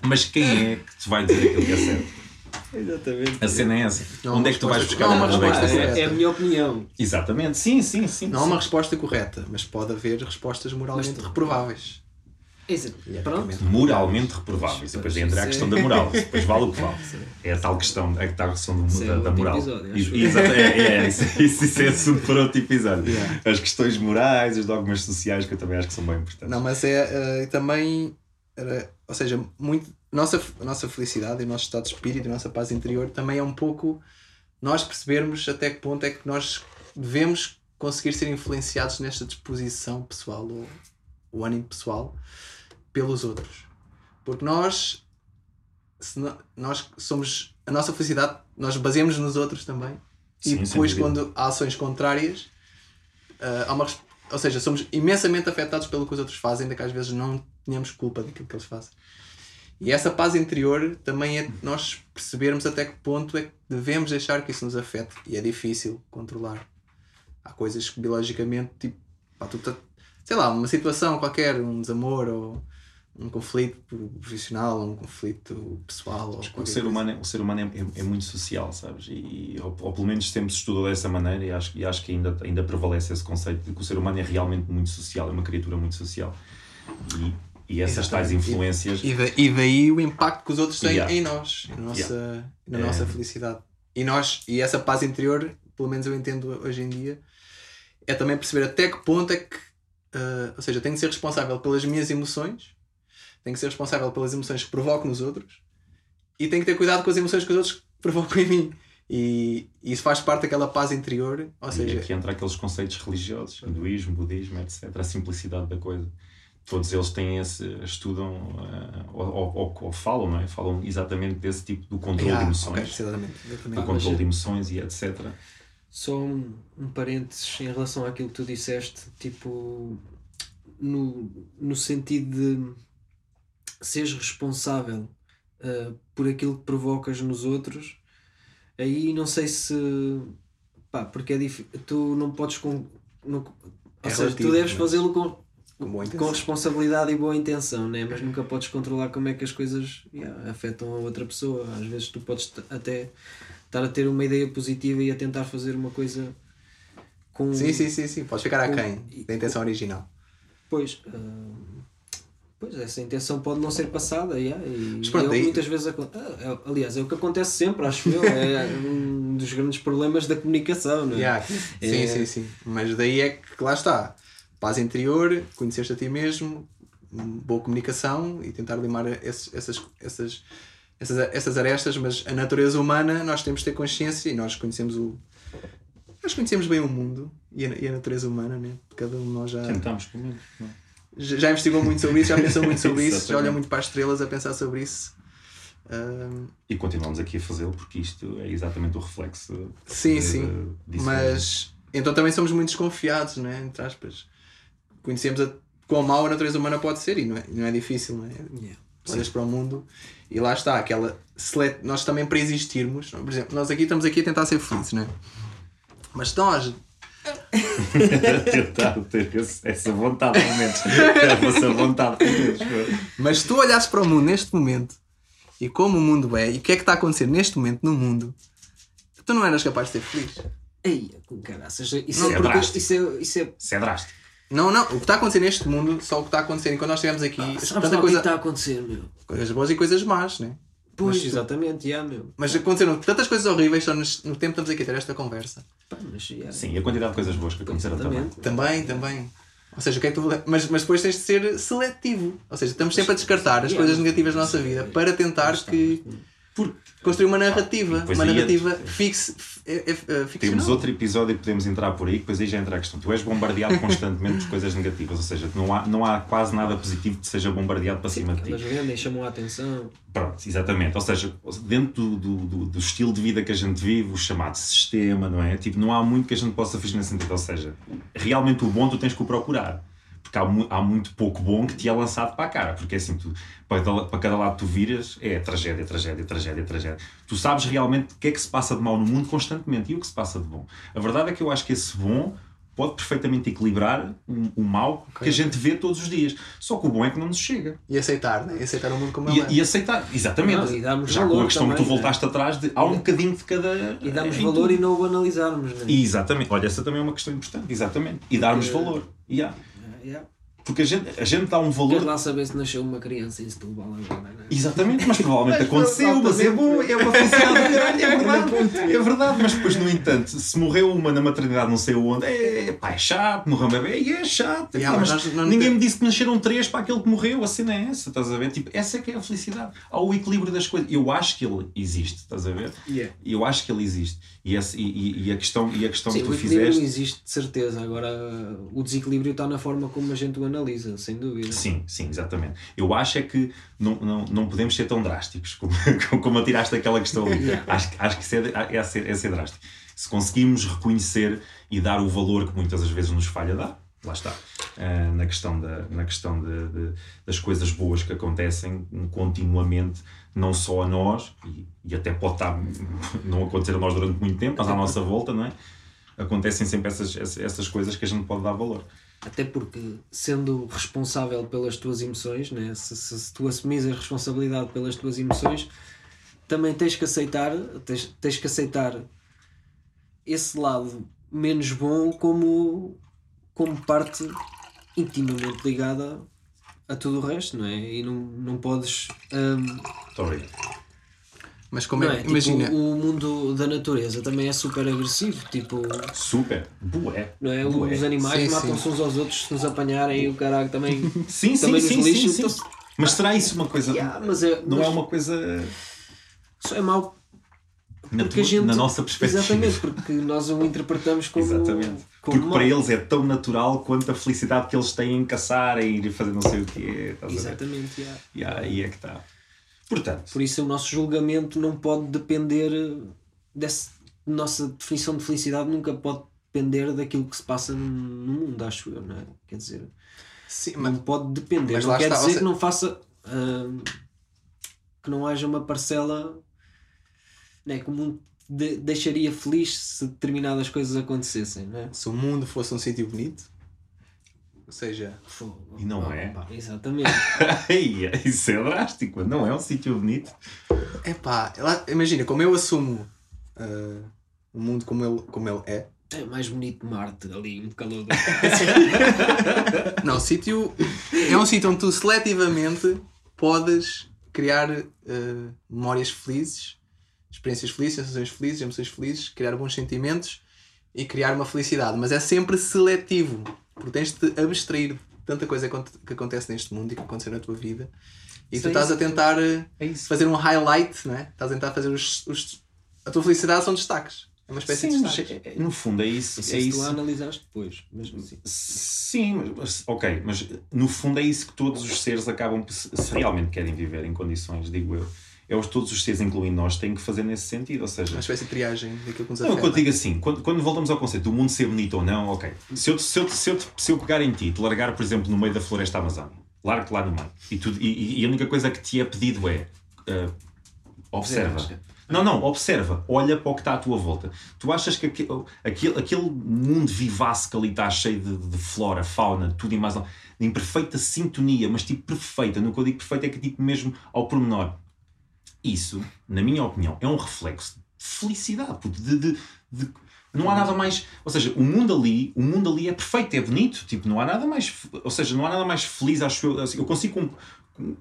Mas quem é que te vai dizer aquilo que é certo? Exatamente. A cena é essa. Não Onde é que tu vais buscar uma resposta é, é a minha opinião. Exatamente, sim, sim, sim. Não há uma resposta correta, mas pode haver respostas moralmente reprováveis. Exato. E Pronto. moralmente reprováveis. E depois entra a questão é- da moral. Depois vale o que vale. É a tal questão, é a tal questão é da, da moral. Exato, é, é, isso, isso, é assunto para outro episódio. Yeah. As questões morais, os dogmas sociais, que eu também acho que são bem importantes. Não, mas é eh, também. era- ou seja, muito, nossa, a nossa felicidade e o nosso estado de espírito e a nossa paz interior também é um pouco nós percebermos até que ponto é que nós devemos conseguir ser influenciados nesta disposição pessoal ou o ânimo pessoal pelos outros. Porque nós, nós somos. A nossa felicidade, nós baseamos nos outros também. Sim, e depois, quando há ações contrárias, ah, há uma, ou seja, somos imensamente afetados pelo que os outros fazem, ainda que às vezes não tenhamos culpa daquilo que eles fazem. E essa paz interior também é nós percebermos até que ponto é que devemos deixar que isso nos afete. E é difícil controlar. Há coisas que biologicamente, tipo, pá, tu tá- sei lá, uma situação qualquer, um desamor ou um conflito profissional ou um conflito pessoal. Ou O ser coisa. humano, é, o ser humano é, é- é muito social, sabes? E, ou, ou pelo menos sempre se estudou dessa maneira e acho, e acho que ainda, ainda prevalece esse conceito de que o ser humano é realmente muito social, é uma criatura muito social. E, e essas tais Exatamente. influências. E, da- e daí o impacto que os outros têm Yeah. em nós, na nossa, na É. nossa felicidade. E nós, e essa paz interior, pelo menos eu entendo hoje em dia, é também perceber até que ponto é que uh, ou seja, tenho que ser responsável pelas minhas emoções, tenho que ser responsável pelas emoções que provoco nos outros e tenho que ter cuidado com as emoções que os outros provocam em mim. E isso faz parte daquela paz interior, ou e seja, aqui entra aqueles conceitos religiosos, hinduísmo, budismo, etc. A simplicidade da coisa. Todos eles têm esse, estudam uh, ou, ou, ou, falam, não é? Falam exatamente desse tipo do controle Yeah, de emoções, ok, exatamente, exatamente. do controle de emoções e etc. Só um, um parênteses em relação àquilo que tu disseste, tipo, no, no sentido de seres responsável uh, por aquilo que provocas nos outros, aí não sei se. pá, porque é difícil. Tu não podes. Com, não, ou É seja, relativo, tu deves fazê-lo com, Com com responsabilidade e boa intenção, né? mas nunca podes controlar como é que as coisas yeah, afetam a outra pessoa. Às vezes tu podes até estar a ter uma ideia positiva e a tentar fazer uma coisa com. Sim, sim, sim, sim. Podes ficar aquém da intenção original. Pois, ah, pois essa intenção pode não ser passada, yeah, e Mas pronto, é muitas vezes acon- ah, é- aliás, é o que acontece sempre, acho eu. É um dos grandes problemas da comunicação, não é? Yeah. Sim, É- sim, sim. Mas daí é que lá está. Paz interior, conhecer-te a ti mesmo, boa comunicação e tentar limar esses- essas, essas, essas, essas arestas, mas a natureza humana nós temos de ter consciência e nós conhecemos o. Nós conhecemos bem o mundo e a, e a natureza humana, né? Cada um de nós já, Tentamos, pelo menos. não é? Já investigou muito sobre isso, já pensou muito sobre isso, já olha muito para as estrelas a pensar sobre isso. Ahm, E continuamos aqui a fazê-lo porque isto é exatamente o reflexo Sim, sim. disso. Mas então também somos muito desconfiados, não é? Entre aspas. Conhecemos a, quão mau a natureza humana pode ser e não é, não é difícil, não é? Yeah. Olhas para o mundo e lá está, aquela sele- nós também para existirmos, por exemplo, nós aqui estamos aqui a tentar ser felizes, não é? Mas se nós tentar ter essa vontade, pelo menos. essa vontade, pelo menos. Mas se tu olhasses para o mundo neste momento e como o mundo é e o que é que está a acontecer neste momento no mundo, tu não eras capaz de ser feliz. Ei, com caraças, isso, Não, é porque, drástico. isso, é, isso é. Isso é drástico. Não, não, o que está a acontecer neste mundo, só o que está a acontecer enquanto nós estivemos aqui, Sabes lá tanta o que é coisa, que está a acontecer, meu? coisas boas e coisas más, né? Pois, Mas- exatamente, yeah, meu. Mas aconteceram tantas coisas horríveis só nos- no tempo que estamos aqui a ter esta conversa. Pá, mas, yeah. Sim, e a quantidade de coisas boas que aconteceram também. Também, também. Ou seja, o que é que tu... mas, mas depois tens de ser seletivo. Ou seja, estamos sempre a descartar as Yeah. coisas negativas da nossa vida para tentar que construir uma narrativa. depois Uma aí narrativa fixe, é, é, é, Temos outro episódio e podemos entrar por aí, depois aí já entra a questão. Tu és bombardeado constantemente por coisas negativas, ou seja, não há, não há quase nada positivo que seja bombardeado para cima de ti. Vendem, chamam a atenção. Pronto, exatamente. Ou seja, dentro do, do, do, estilo de vida que a gente vive, o chamado sistema, não é? Tipo, não há muito que a gente possa fugir nesse sentido. Ou seja, realmente o bom tu tens que o procurar. Porque há, mu- há muito pouco bom que te é lançado para a cara. Porque assim, tu, para, cada- para cada lado que tu viras, é tragédia, tragédia, tragédia, tragédia. Tu sabes realmente o que é que se passa de mal no mundo constantemente e o que se passa de bom. A verdade é que eu acho que esse bom pode perfeitamente equilibrar o, o mal que a gente vê todos os dias. Só que o bom é que não nos chega. E aceitar, né? E aceitar o mundo como ele é. E, aceitar, exatamente. Não, e Já com valor a questão que tu também, né? voltaste atrás, de, há um bocadinho de cada. E darmos valor tudo. e não o banalizarmos, né? E, Exatamente, olha, essa também é uma questão importante, exatamente. E darmos Porque- valor. Yeah. Yeah. Porque a gente, a gente dá um valor. lá saber se nasceu uma criança em Setúbal agora, não é? Exatamente, mas provavelmente aconteceu, mas é bom, é uma felicidade caralho, é verdade, é verdade, mas depois, no entanto, se morreu uma na maternidade não sei onde, é, pá, é chato, morreu um bebê, e é chato, Yeah, pá, mas mas nós não- ninguém me disse que nasceram três para aquele que morreu, a cena é essa, estás a ver? Tipo, essa é que é a felicidade, há o equilíbrio das coisas, eu acho que ele existe, estás a ver? Yeah. Eu acho que ele existe, e, esse- e- e- e a questão, e a questão Sim, que o tu equilíbrio fizeste... existe de certeza. Agora, o desequilíbrio está na forma como a gente o analisa, sem dúvida. Sim, sim, exatamente. Eu acho é que não, não, não podemos ser tão drásticos como, como atiraste aquela questão ali. Acho, que- acho que isso é, é, ser, é ser drástico. Se conseguimos reconhecer e dar o valor que muitas das vezes nos falha dar, lá está, ah, na questão, da, na questão de, de- das coisas boas que acontecem continuamente, não só a nós, e, e até pode estar, não acontecer a nós durante muito tempo, mas à nossa volta, não é? Acontecem sempre essas, essas coisas que a gente pode dar valor. Até porque, sendo responsável pelas tuas emoções, né? se, se, se tu assumis a responsabilidade pelas tuas emoções, também tens que aceitar, tens, tens que aceitar esse lado menos bom como, como parte intimamente ligada a tudo o resto, não é? E não, não podes. obrigado. Mas como Não é, é? Tipo, imagina, o mundo da natureza também é super agressivo. Tipo, Super. Bué. não é? Bué. Os animais matam-se uns aos outros se nos apanharem e o caralho também. Sim, sim, também sim, nos sim, sim. Então, Mas será isso uma coisa. yeah, mas é, Não mas é uma coisa. Só é mau Na, porque a tua- gente. na nossa perspectiva. Exatamente, porque nós o interpretamos como. Exatamente. como Porque mau. para eles é tão natural quanto a felicidade que eles têm em caçar e ir fazer não sei o quê. Exatamente, yeah. E aí é que está. Portanto, Por isso o nosso julgamento não pode depender dessa nossa definição de felicidade nunca pode depender daquilo que se passa no mundo, acho eu, não é? Quer dizer, sim, não mas, pode depender. mas não quer está, dizer se- que não faça hum, que não haja uma parcela né, que o mundo de- deixaria feliz se determinadas coisas acontecessem, não é? se o mundo fosse um sítio bonito, seja, E não é? pá, exatamente. Isso é drástico. Não é um sítio bonito. é pá, imagina, como eu assumo ah, o mundo como ele, como ele é, É mais bonito Marte ali, muito calor. Não, o sítio é um sítio onde tu seletivamente podes criar eh, memórias felizes, experiências felizes, sensações felizes, emoções felizes, criar bons sentimentos e criar uma felicidade. Mas é sempre seletivo, porque tens de te abstrair de tanta coisa que aconte- que acontece neste mundo e que aconteceu na tua vida. E tu Sim, estás a tentar eh, É isso. fazer um highlight, não é? Estás a tentar fazer os, os- A tua felicidade são destaques. É uma espécie Sim, de mas destaques. é- é- no fundo é isso. Isso é se tu isso. a analisares depois, assim. Sim, mas, ok, mas no fundo é isso que todos os seres acabam, se realmente querem viver em condições, digo eu, é os todos os seres, incluindo nós, têm que fazer nesse sentido. Ou seja, Uma espécie de triagem daquilo que nos não, o que eu afeta. digo assim, quando, quando voltamos ao conceito do mundo ser bonito ou não, ok. Se eu, se, eu, se, eu, se eu pegar em ti te largar, por exemplo, no meio da floresta amazónica, largo-te lá no meio, e, tu, e, e a única coisa que te é pedido é uh, observa. Não, não, observa, olha para o que está à tua volta. Tu achas que aquele, aquele, aquele mundo vivace que ali está cheio de, de flora, fauna, tudo e mais, em perfeita sintonia, mas tipo perfeita, no que eu digo perfeito é que tipo mesmo ao pormenor. Isso, na minha opinião, é um reflexo de felicidade, puto, de, de, de- não há nada mais, ou seja, o mundo ali, o mundo ali é perfeito, é bonito, tipo, não há nada mais, ou seja, não há nada mais feliz, acho eu, assim, eu consigo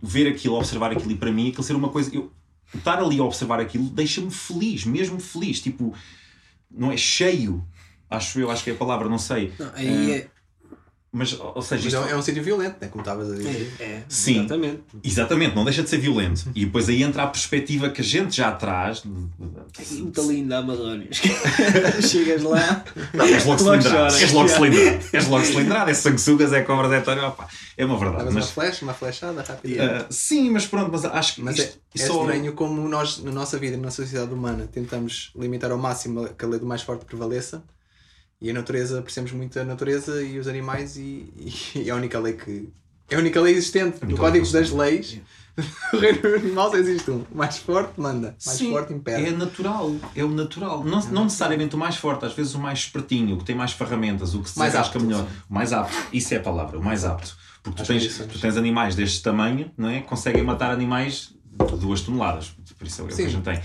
ver aquilo, observar aquilo e para mim aquilo ser uma coisa, eu estar ali a observar aquilo deixa-me feliz, mesmo feliz, tipo, não é cheio, acho eu, acho que é a palavra, não sei, Não, aí é. Mas, ou seja, Mas isto- é, é um sítio violento, né? como estavas a dizer. É, é, Sim. exatamente. Exatamente, não deixa de ser violento. E depois aí entra a perspectiva que a gente já traz. Muito linda a Amazónia. Chegas lá. És logo cilindrado. És logo cilindrado. És logo cilindrado. É sanguessugas, é cobra de António. Opa, É uma verdade. Uma Mas, flecha, uma flechada, rápido. ah, sim, mas pronto, mas acho que Mas é, isto é só- estranho como nós, na nossa vida, na sociedade humana, tentamos limitar ao máximo que a lei do mais forte prevaleça e a natureza, apreciamos muito a natureza e os animais e, e é a única lei que. É a única lei existente. No Então, código das leis, o reino animal só existe um. O mais forte manda, mais Sim, forte impera. É natural, é o natural. Não, não necessariamente o mais forte, às vezes o mais espertinho, o que tem mais ferramentas, o que se Mais desenrasca apto, melhor. O mais apto, isso é a palavra, o mais apto. Porque tu Às tens, tu tens animais deste tamanho, não é? Conseguem matar animais de duas toneladas. Por isso é o que a gente tem.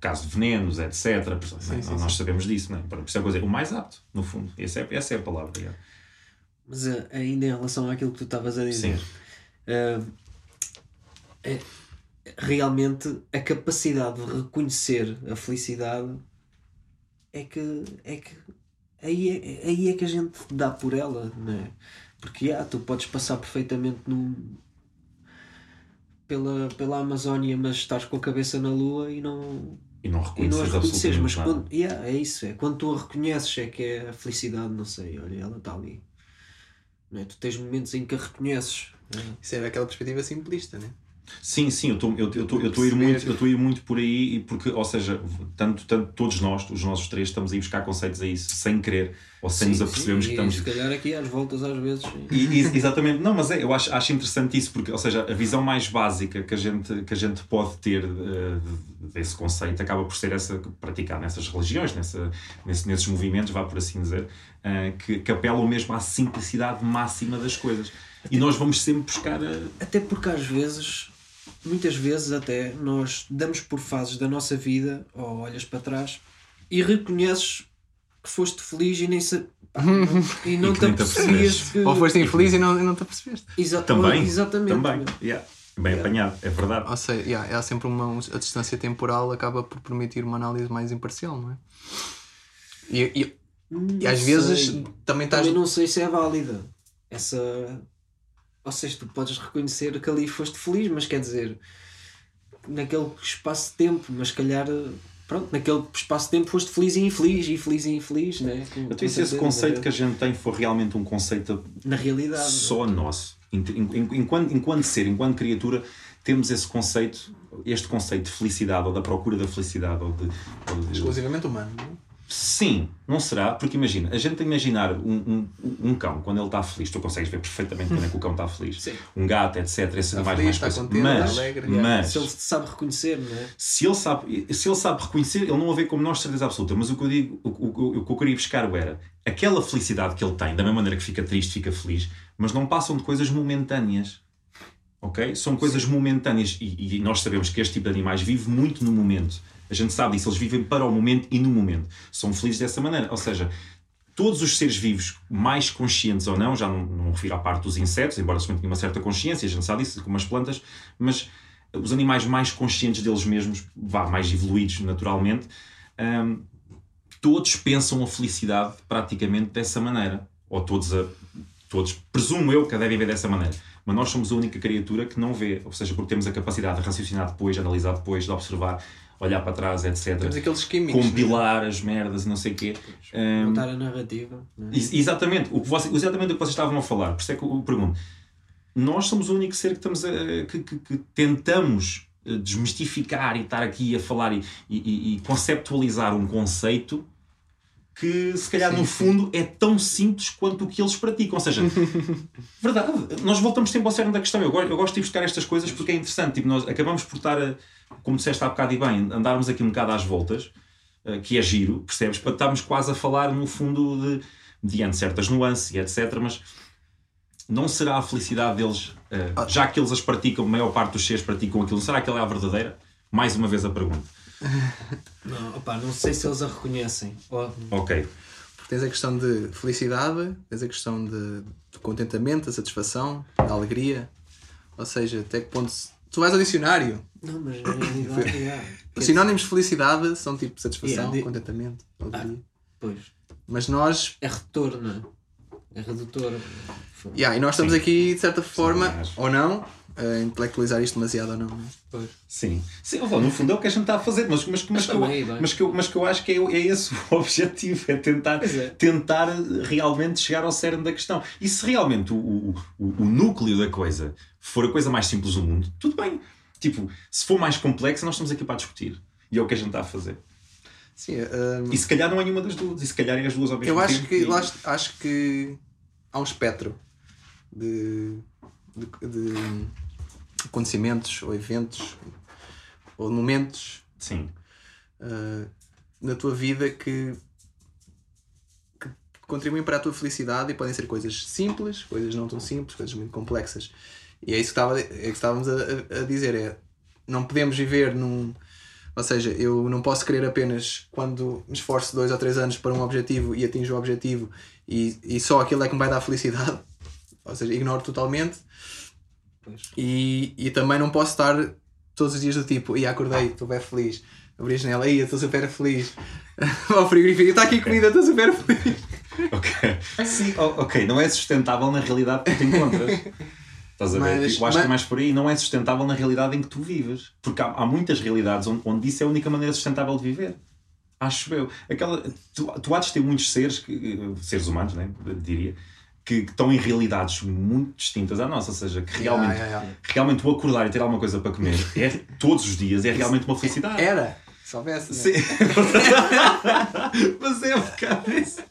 Caso de venenos, etc. Isso, não é? sim, Nós sabemos disso, não é? Por isso é a coisa, o mais apto, no fundo. Essa é, essa é a palavra. é. Mas eh, ainda em relação àquilo que tu estavas a dizer, Sim. eh, é- realmente a capacidade de reconhecer a felicidade é que, é que aí, é, aí é que a gente dá por ela, não é? Porque ah, tu podes passar perfeitamente num, pela, pela Amazónia, mas estás com a cabeça na lua e não, E não e não a reconheces reconheces, mas nada. quando, yeah, é isso, é quando tu a reconheces é que é a felicidade, não sei, olha, ela está ali. Não é? Tu tens momentos em que a reconheces. é? Isso era aquela perspectiva simplista, né? Sim, sim, eu estou eu, eu, tô- eu tô a ir muito, eu estou a ir muito por aí, e porque, ou seja, tanto, tanto todos nós, os nossos três, estamos a ir buscar conceitos a isso, sem querer, ou sem nos apercebermos sim, que estamos. Se calhar aqui às voltas às vezes. E- e- exatamente, não, mas é, eu acho, acho interessante isso, porque, ou seja, a visão mais básica que a gente, que a gente pode ter eh, desse conceito acaba por ser essa, praticar nessas religiões, nessa, nesse- nesses movimentos, vá por assim dizer, eh, que, que apelam mesmo à simplicidade máxima das coisas. E nós vamos sempre buscar a. Até porque às vezes, muitas vezes até, nós damos por fases da nossa vida, ou olhas para trás, e reconheces que foste feliz e nem se. pá, não- e não que te apercebias que. Ou foste infeliz e não, e não te apercebeste. Exa- Também, Exatamente. Também, yeah. Bem apanhado, é verdade. Ou seja, yeah, há sempre uma. A distância temporal acaba por permitir uma análise mais imparcial, não é? E, e, e às Não vezes sei. também estás. Também não sei se é válida essa. Ou seja, tu podes reconhecer que ali foste feliz, mas quer dizer, naquele espaço de tempo, mas se calhar, pronto, naquele espaço de tempo foste feliz e infeliz, e feliz e infeliz, né? Com- Então, e se esse conceito né? que a gente tem for realmente um conceito Na realidade. só nosso, enquanto, enquanto ser, enquanto criatura, temos esse conceito, este conceito de felicidade, ou da procura da felicidade, ou de. Ou de Exclusivamente humano. não é? Sim, não será? Porque imagina, a gente imaginar um, um, um cão, quando ele está feliz, tu consegues ver perfeitamente quando é que o cão está feliz. Sim. Um gato, etc. Esses Está animais feliz, mais está contente, mas, alegre. mas Se ele sabe reconhecer, não é? se ele sabe, se ele sabe reconhecer, ele não a vê como nós, certeza absoluta. Mas o que eu digo, o, o, o que eu queria buscar era aquela felicidade que ele tem, da mesma maneira que fica triste, fica feliz, mas não passam de coisas momentâneas. Ok? São coisas momentâneas e, e nós sabemos que este tipo de animais vive muito no momento. A gente sabe disso, eles vivem para o momento e no momento. São felizes dessa maneira. Ou seja, todos os seres vivos, mais conscientes ou não, já não, não refiro à parte dos insetos, embora eles tenham uma certa consciência, a gente sabe disso, como as plantas, mas os animais mais conscientes deles mesmos, vá, mais evoluídos naturalmente, hum, todos pensam a felicidade praticamente dessa maneira. Ou todos, a, todos, presumo eu que a devem ver dessa maneira. Mas nós somos a única criatura que não vê, ou seja, porque temos a capacidade de raciocinar depois, de analisar depois, de observar, olhar para trás, etc. Temos aqueles químicos. Compilar as merdas e não sei o quê. Hum, Montar a narrativa. é? Ex- Exatamente, o que você, exatamente o que vocês estavam a falar. Por isso é que eu pergunto. Nós somos o único ser que, estamos a, que, que- que tentamos eh, desmistificar e estar aqui a falar e, e- e conceptualizar um conceito que se calhar Sim, no sim. fundo é tão simples quanto o que eles praticam. Ou seja, verdade, nós voltamos sempre ao cerne da questão. Eu gosto, eu gosto de buscar estas coisas porque é interessante. Tipo, nós acabamos por estar, a, como disseste há bocado e bem, andarmos aqui um bocado às voltas, eh, que é giro, percebes? Para estarmos quase a falar no fundo de, diante de certas nuances e etc. Mas não será a felicidade deles, eh, já que eles as praticam, a maior parte dos seres praticam aquilo, será que ela é a verdadeira? Mais uma vez a pergunta. Não, opá, não sei se eles a reconhecem. Ok. Porque tens a questão de felicidade, tens a questão de, de contentamento, da satisfação, da alegria. Ou seja, até que ponto. Tu vais ao dicionário. Não, mas é. Os sinónimos de felicidade são tipo satisfação, Yeah, de- contentamento, alegria. Pois. Mas nós. É retorno. É redutor. Yeah, e nós estamos Sim. aqui, de certa forma, ou não, a intelectualizar isto demasiado ou não. é? Pois. Sim. Sim, ó, no fundo é o que a gente está a fazer, mas, mas, mas, que, eu, também, bem. mas, que, eu, mas que eu acho que é, é esse o objetivo, é tentar, é. tentar realmente chegar ao cerne da questão. E se realmente o, o, o, o núcleo da coisa for a coisa mais simples do mundo, tudo bem. Tipo, se for mais complexa, nós estamos aqui para discutir. E é o que a gente está a fazer. Sim, hum, E se calhar não é nenhuma das duas, e se calhar é as duas ao mesmo eu acho tempo. que, e- lá est- acho que há um espectro de, de, de acontecimentos ou eventos ou momentos Sim. uh, na tua vida que, que contribuem para a tua felicidade e podem ser coisas simples, coisas não tão simples, coisas muito complexas. E é isso que, estava, é que estávamos a, a- dizer: é não podemos viver num. Ou seja, eu não posso querer apenas quando me esforço dois ou três anos para um objetivo e atinjo o objetivo e, e só aquilo é que me vai dar felicidade. Ou seja, ignoro totalmente. E, e também não posso estar todos os dias do tipo, e acordei, estou bem feliz. Abri a janela, aí estou super feliz. Ao frigorífico, está aqui comida, estou super feliz. Ok. Sim, ok, não é sustentável na realidade que tu encontras. Estás a ver? Mas- eu acho que mas- é mais por aí, não é sustentável na realidade em que tu vives. Porque há, há muitas realidades onde, onde isso é a única maneira sustentável de viver. Acho eu. Aquela, tu, tu há de ter muitos seres, que, seres humanos, né, diria, que, que estão em realidades muito distintas à nossa. Ou seja, que realmente, Yeah, yeah, yeah. realmente o acordar e ter alguma coisa para comer é, todos os dias é realmente uma felicidade. Era, se houvesse. né? Sim. Mas é um bocado isso.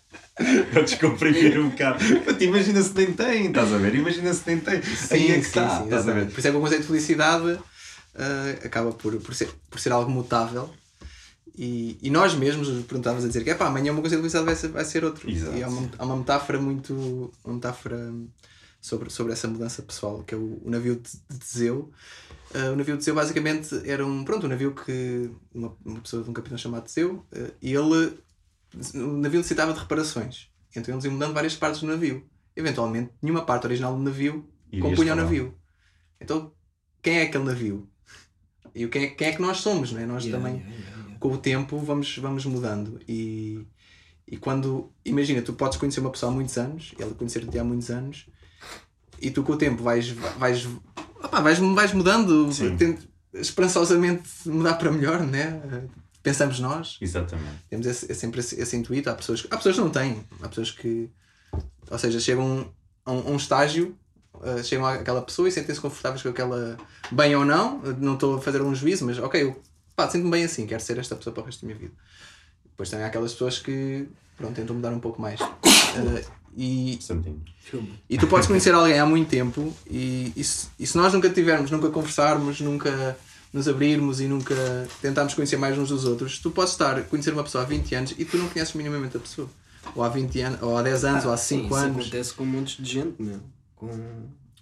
Vou descomprimir um bocado. Mas imagina se nem tem, estás a ver? Imagina se nem tem. Aí é que está, estás a ver? Por isso é que o conceito de felicidade ah, acaba por, por, ser, por ser algo mutável. E, e nós mesmos nos perguntávamos a dizer que é pá, amanhã o meu conceito de felicidade vai ser, vai ser outro. Exato. E há uma, há uma metáfora muito. Uma metáfora sobre, sobre essa mudança pessoal, que é o, o navio de, de Teseu. Ah, o navio de Teseu basicamente era um, pronto, um navio que. Uma, uma pessoa de um capitão chamado Teseu, ah, e ele. O navio necessitava de reparações. Então eles iam mudando várias partes do navio. Eventualmente, nenhuma parte original do navio Irias compunha o navio. Então quem é aquele navio e quem é, quem é que nós somos, não é? Nós Yeah, também, yeah, yeah. Com o tempo, vamos, vamos mudando. E, e quando, imagina, tu podes conhecer uma pessoa há muitos anos, ela conhecer-te há muitos anos, e tu com o tempo vais, vais, opá, vais, vais mudando, tent- esperançosamente mudar para melhor, né? Pensamos nós. Exatamente. Temos esse, é sempre esse, esse intuito. Há pessoas, há pessoas que não têm. Há pessoas que, ou seja, chegam a um, a um estágio, uh, chegam àquela pessoa e sentem-se confortáveis com aquela, bem ou não. Não estou a fazer um juízo, mas ok, eu pá, sinto-me bem assim, quero ser esta pessoa para o resto da minha vida. Depois também há aquelas pessoas que pronto, tentam mudar um pouco mais. Uh, e. Filme. e tu podes conhecer alguém há muito tempo e, e, se, e se nós nunca tivermos, nunca conversarmos, nunca nos abrirmos e nunca tentarmos conhecer mais uns dos outros, tu podes estar a conhecer uma pessoa há 20 anos e tu não conheces minimamente a pessoa. Ou há 20 anos, ou há 10 anos, ou há 5 Ah, Isso anos. acontece com um monte de gente, meu. Com...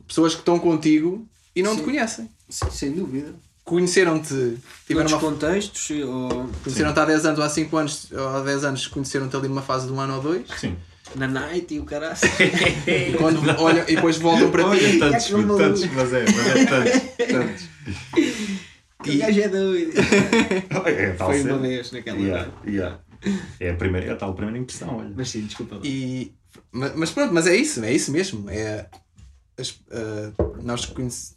Pessoas que estão contigo e não te Sim. conhecem. Sim, sem dúvida. Conheceram-te, tiveram Noutros uma contextos, ou Conheceram-te há 10 anos ou há 5 anos, ou há 10 anos conheceram-te ali numa fase de um ano ou dois Sim. na night e o caralho. e, quando olham, e depois voltam para ti. Olha, tantos, É tantos, mas é, mas é tantos. tantos. Que gajo é doido. É, Foi uma cena. vez naquela Yeah, yeah. É a, primeira, é a tal primeira impressão, olha. Mas sim, desculpa lá. E, mas, mas pronto, mas é isso, é isso mesmo. É, as- ah, nós conhece,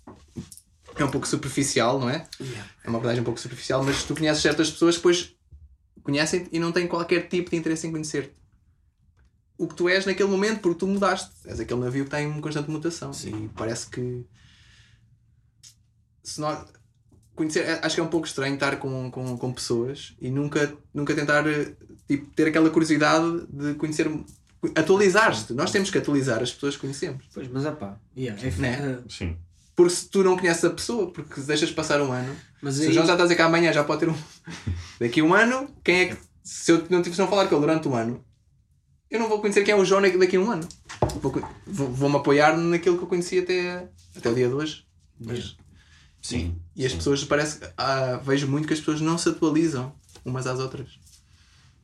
é um pouco superficial, não é? Yeah. É uma abordagem um pouco superficial, mas tu conheces certas pessoas que depois conhecem e não têm qualquer tipo de interesse em conhecer-te. O que tu és naquele momento, porque tu mudaste. És aquele navio que está em constante mutação. E parece que. Se nós. Conhecer, acho que é um pouco estranho estar com, com, com pessoas e nunca, nunca tentar eh, tipo, ter aquela curiosidade de conhecer. Atualizar-te. Nós temos que atualizar as pessoas que conhecemos. Pois, mas ah pá. Yeah, é, Né? ah, Sim. Porque se tu não conheces a pessoa, porque deixas passar um ano, mas se aí, o João já está a dizer que amanhã já pode ter um. Daqui a um ano, quem é que. Se eu não tivesse não falar com ele durante um ano, eu não vou conhecer quem é o João daqui a um ano. Vou- Vou- Vou-me apoiar naquilo que eu conheci até, até o dia de hoje. Mas, Sim. e as sim. pessoas, parece que. ah, vejo muito que as pessoas não se atualizam umas às outras.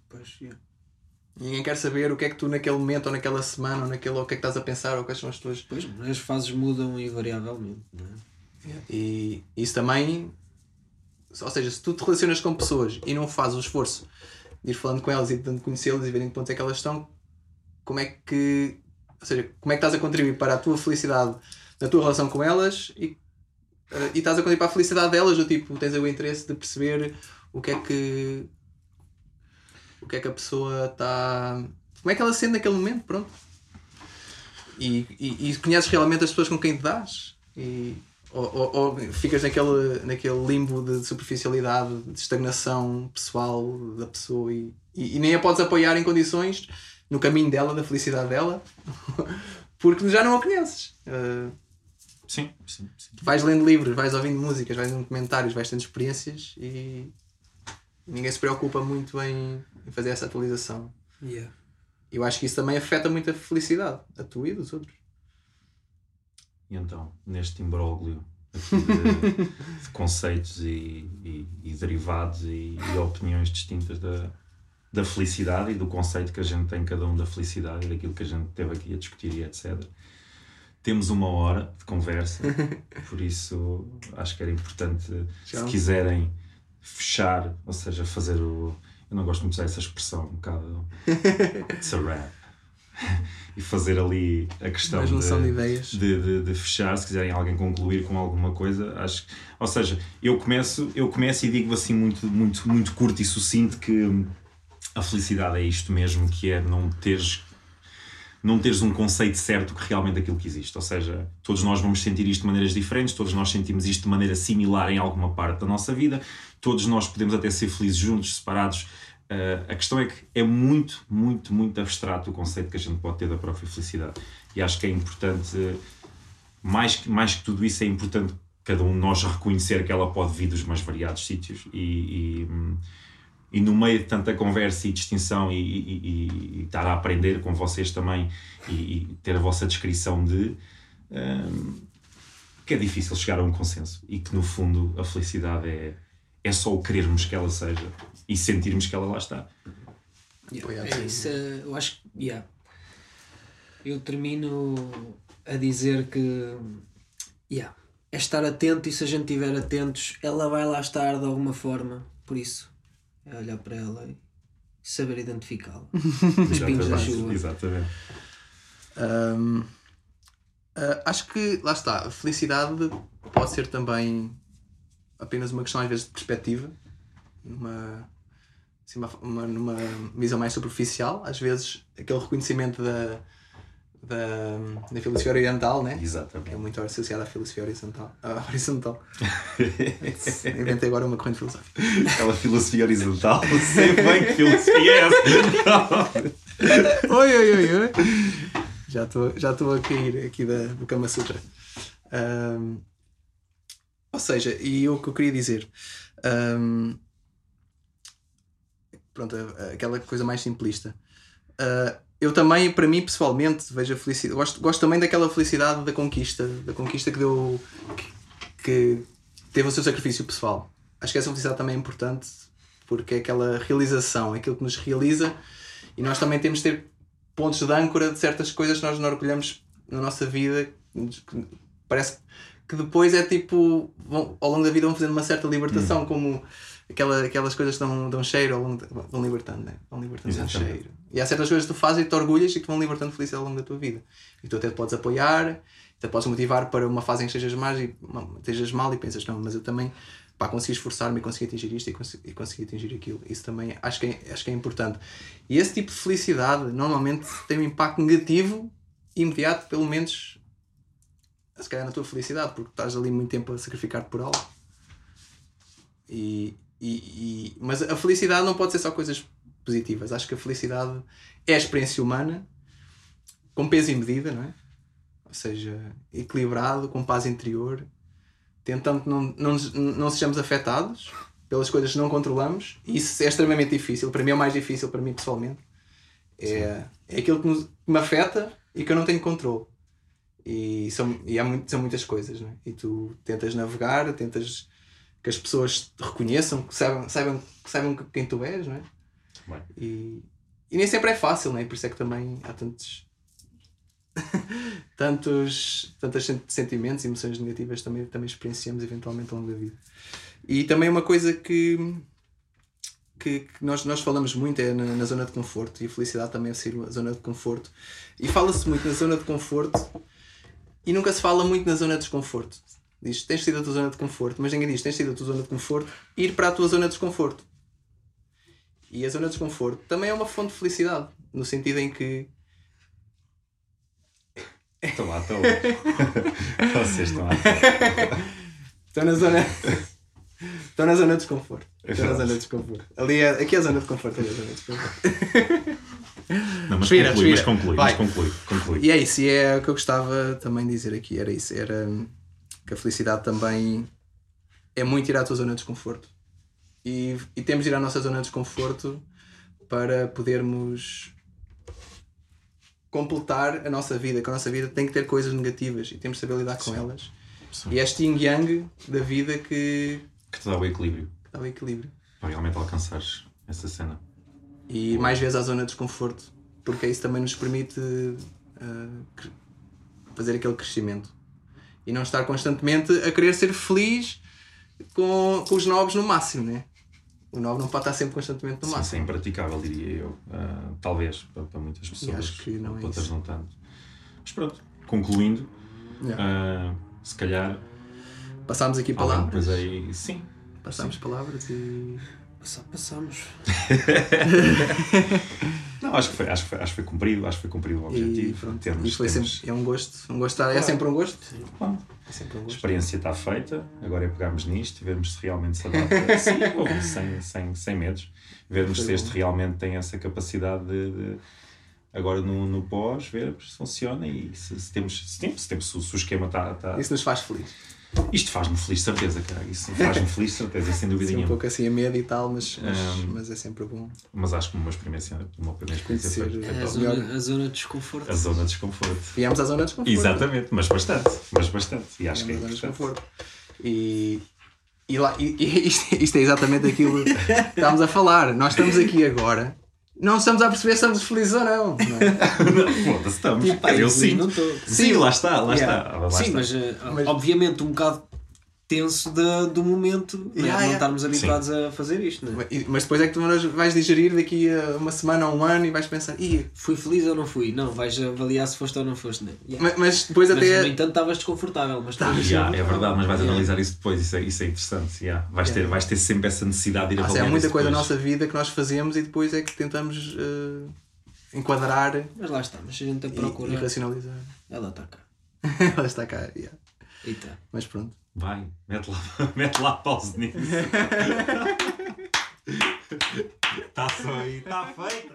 Pois, yeah. Ninguém quer saber o que é que tu naquele momento, ou naquela semana, ou naquele, ou o que é que estás a pensar, ou quais são as tuas. Pois, as fases mudam invariavelmente. Não é? E isso também. Ou seja, se tu te relacionas com pessoas e não fazes o esforço de ir falando com elas e tentando conhecê-las e verem que pontos é que elas estão, como é que. Ou seja, como é que estás a contribuir para a tua felicidade na tua relação com elas e, eh, e estás a contribuir para a felicidade delas, do tipo, tens o interesse de perceber o que é que. O que é que a pessoa está. como é que ela se sente naquele momento, pronto. E, e, e conheces realmente as pessoas com quem te dás. E, ou, ou, ou ficas naquele, naquele limbo de superficialidade, de estagnação pessoal da pessoa e, e, e nem a podes apoiar em condições no caminho dela, da felicidade dela, porque já não a conheces. Uh, Sim, sim, sim. vais lendo livros, vais ouvindo músicas, vais lendo comentários, vais tendo experiências e ninguém se preocupa muito em, em fazer essa atualização. Yeah. Eu acho que isso também afeta muito a felicidade, a tua e dos outros. E então, neste imbróglio aqui de, de conceitos e, e- e derivados e, e opiniões distintas da, da felicidade e do conceito que a gente tem cada um da felicidade e daquilo que a gente teve aqui a discutir e etc. Temos uma hora de conversa, por isso acho que era importante, se Já. quiserem fechar, ou seja, fazer o. Eu não gosto muito de usar essa expressão, um bocado. It's a wrap. E fazer ali a questão de de, de, de fechar, se quiserem alguém concluir com alguma coisa, acho que- ou seja, eu começo, eu começo e digo assim muito, muito, muito curto e sucinto que a felicidade é isto mesmo, que é não teres não teres um conceito certo que realmente aquilo que existe. Ou seja, todos nós vamos sentir isto de maneiras diferentes, todos nós sentimos isto de maneira similar em alguma parte da nossa vida, todos nós podemos até ser felizes juntos, separados. Uh, a questão é que é muito, muito, muito abstrato o conceito que a gente pode ter da própria felicidade. E acho que é importante, mais, que- mais que tudo isso, é importante cada um de nós reconhecer que ela pode vir dos mais variados sítios e, e, hum, e no meio de tanta conversa e distinção e, e- e- e estar a aprender com vocês também e, e ter a vossa descrição de hum, que é difícil chegar a um consenso e que no fundo a felicidade é, é só o querermos que ela seja e sentirmos que ela lá está. Yeah, é isso, eh, eu acho que. Yeah. Eu termino a dizer que. Yeah, é estar atento e se a gente estiver atentos, ela vai lá estar de alguma forma. Por isso, é olhar para ela e saber identificá-la. Os pingos da Exatamente, chuva. Exatamente. Hum, ah, acho que, lá está, a felicidade pode ser também apenas uma questão, às vezes, de perspectiva, numa, assim, uma, uma- numa visão mais superficial. Às vezes, aquele reconhecimento da, da, da filosofia oriental, né? que é Exatamente. muito associada à filosofia horizontal. Ah, horizontal. Inventei agora uma corrente filosófica. Aquela filosofia horizontal, sei bem que filosofia é essa. Oi, oi, oi, oi. Já estou já a cair aqui da, do Kama Sutra. Ahm, ou seja, e o que eu queria dizer. ahm, pronto, aquela coisa mais simplista. Ah, eu também, para mim, pessoalmente, vejo a felicidade. Gosto, gosto também daquela felicidade da conquista, da conquista que deu. que, que teve o seu sacrifício pessoal. Acho que essa felicidade também é importante porque é aquela realização, é aquilo que nos realiza e nós também temos de ter pontos de âncora de certas coisas que nós nos orgulhamos na nossa vida. que Parece que depois é tipo, vão, ao longo da vida vão fazendo uma certa libertação, como aquela, aquelas coisas que dão, dão cheiro ao longo da, vão libertando, né? Vão libertando um cheiro. E há certas coisas que tu fazes e te orgulhas e que te vão libertando felicidade ao longo da tua vida. E tu até te podes apoiar, até podes motivar para uma fase em que estejas mal e, estejas mal e pensas, não, mas eu também pá, consegui esforçar-me e consegui atingir isto e consegui, e consegui atingir aquilo. Isso também acho que, é, acho que é importante. E esse tipo de felicidade normalmente tem um impacto negativo imediato, pelo menos se calhar na tua felicidade, porque estás ali muito tempo a sacrificar-te por algo. E, e, e- mas a felicidade não pode ser só coisas positivas. Acho que a felicidade é a experiência humana com peso e medida, não é? Ou seja, equilibrado, com paz interior, tentando que não, não, não sejamos afetados pelas coisas que não controlamos. E isso é extremamente difícil. Para mim é o mais difícil, para mim pessoalmente. É, é aquilo que, nos- que me afeta e que eu não tenho controle. E, são, e há muito, são muitas coisas, não é? E tu tentas navegar, tentas que as pessoas te reconheçam, que saibam, saibam, que saibam quem tu és, não é? Bem. E, e nem sempre é fácil, não é? Por isso é que também há tantos. tantos, tantos sen- sentimentos e emoções negativas também, também experienciamos eventualmente ao longo da vida. E também uma coisa que, que, que nós, nós falamos muito é na, na zona de conforto e a felicidade também é ser a zona de conforto. E fala-se muito na zona de conforto e nunca se fala muito na zona de desconforto. Diz, tens sido a tua zona de conforto, mas ninguém diz, tens sido a tua zona de conforto, ir para a tua zona de desconforto. E a zona de desconforto também é uma fonte de felicidade, no sentido em que Estão lá, estão lá. Vocês estão lá. estou na zona. Estou na zona de desconforto. Estou na zona de desconforto. Ali é, aqui é a zona de conforto, ali é a zona de desconforto. Não, mas Respira, conclui, mas respira. conclui, Vai. mas conclui, conclui. E é isso, e é o que eu gostava também de dizer aqui, era isso, era hum, que a felicidade também é muito ir à tua zona de desconforto. E, e temos de ir à nossa zona de desconforto para podermos completar a nossa vida, que a nossa vida tem que ter coisas negativas e temos de saber lidar com elas. Sim. E é este yin yang da vida que, Que te dá o equilíbrio que dá o equilíbrio. para realmente alcançares essa cena. E ir mais vezes à zona de desconforto, porque isso também nos permite cre- fazer aquele crescimento e não estar constantemente a querer ser feliz com, com os novos no máximo, né? O novo não pode estar sempre constantemente no Sim, isso é máximo. impraticável, diria eu. Ah, talvez, para, para muitas pessoas. acho que não é outras isso. não tanto. Mas pronto, concluindo, Yeah. ah, se calhar. Passámos aqui palavras, aí. Sim. passámos palavras e Passamos. Não, acho que foi, acho que foi, acho que foi cumprido, acho que foi cumprido o e objetivo. pronto. Temos- e foi temos- sempre, é um gosto, um gosto, é sempre um gosto. Bom, É sempre um a gosto. experiência está feita, agora é pegarmos nisto e vermos se realmente se adapta. Sim, sem, sem, sem medos. Vermos Foi se este bom. realmente tem essa capacidade de. de- agora no, no pós, ver se funciona e se, se temos, se, temos, se, temos, se o esquema está. está... Isso nos faz feliz. Isto faz-me feliz, de certeza, cara. Isso faz-me feliz, de certeza, sem dúvida Sim, um nenhuma. pouco assim a medo e tal, mas, mas, Um, mas é sempre bom Mas acho que uma experiência, uma primeira experiência foi, É a zona, a zona de desconforto. a zona de desconforto. Viemos à zona de desconforto. Exatamente, mas bastante, mas bastante. E acho que é Viemos zona de importante. desconforto. E, e, lá, e, e isto, isto é exatamente aquilo que estamos a falar. Nós estamos aqui agora não estamos a perceber se estamos felizes ou não. não é? Foda-se, estamos. Tipo, eu sinto. não estou. Sim, lá está, lá Yeah. está. Lá Sim, está. mas, eh, Mas- obviamente um bocado tenso da- do momento né? Yeah, não yeah. estarmos habituados a fazer isto. Né? E- Mas depois é que tu vais digerir daqui a uma semana ou um ano e vais pensar, Ih, Fui feliz ou não fui? Não, vais avaliar se foste ou não foste. Né? Yeah. mas, mas depois Mas, até. no entanto, estavas desconfortável. Mas estavas Yeah, é verdade, mas vais Yeah. analisar isso depois, isso é, isso é interessante. yeah. Vais, Yeah. ter, vais ter sempre essa necessidade de ir Ah, sim, avaliar há muita coisa na depois. nossa vida que nós fazemos e depois é que tentamos eh, enquadrar Mas lá está, mas a gente e, procura, e racionalizar. ela está cá. Ela está cá, yeah. Eita. mas pronto. Vai, mete lá, mete lá pause nisso. Está só aí, está feito.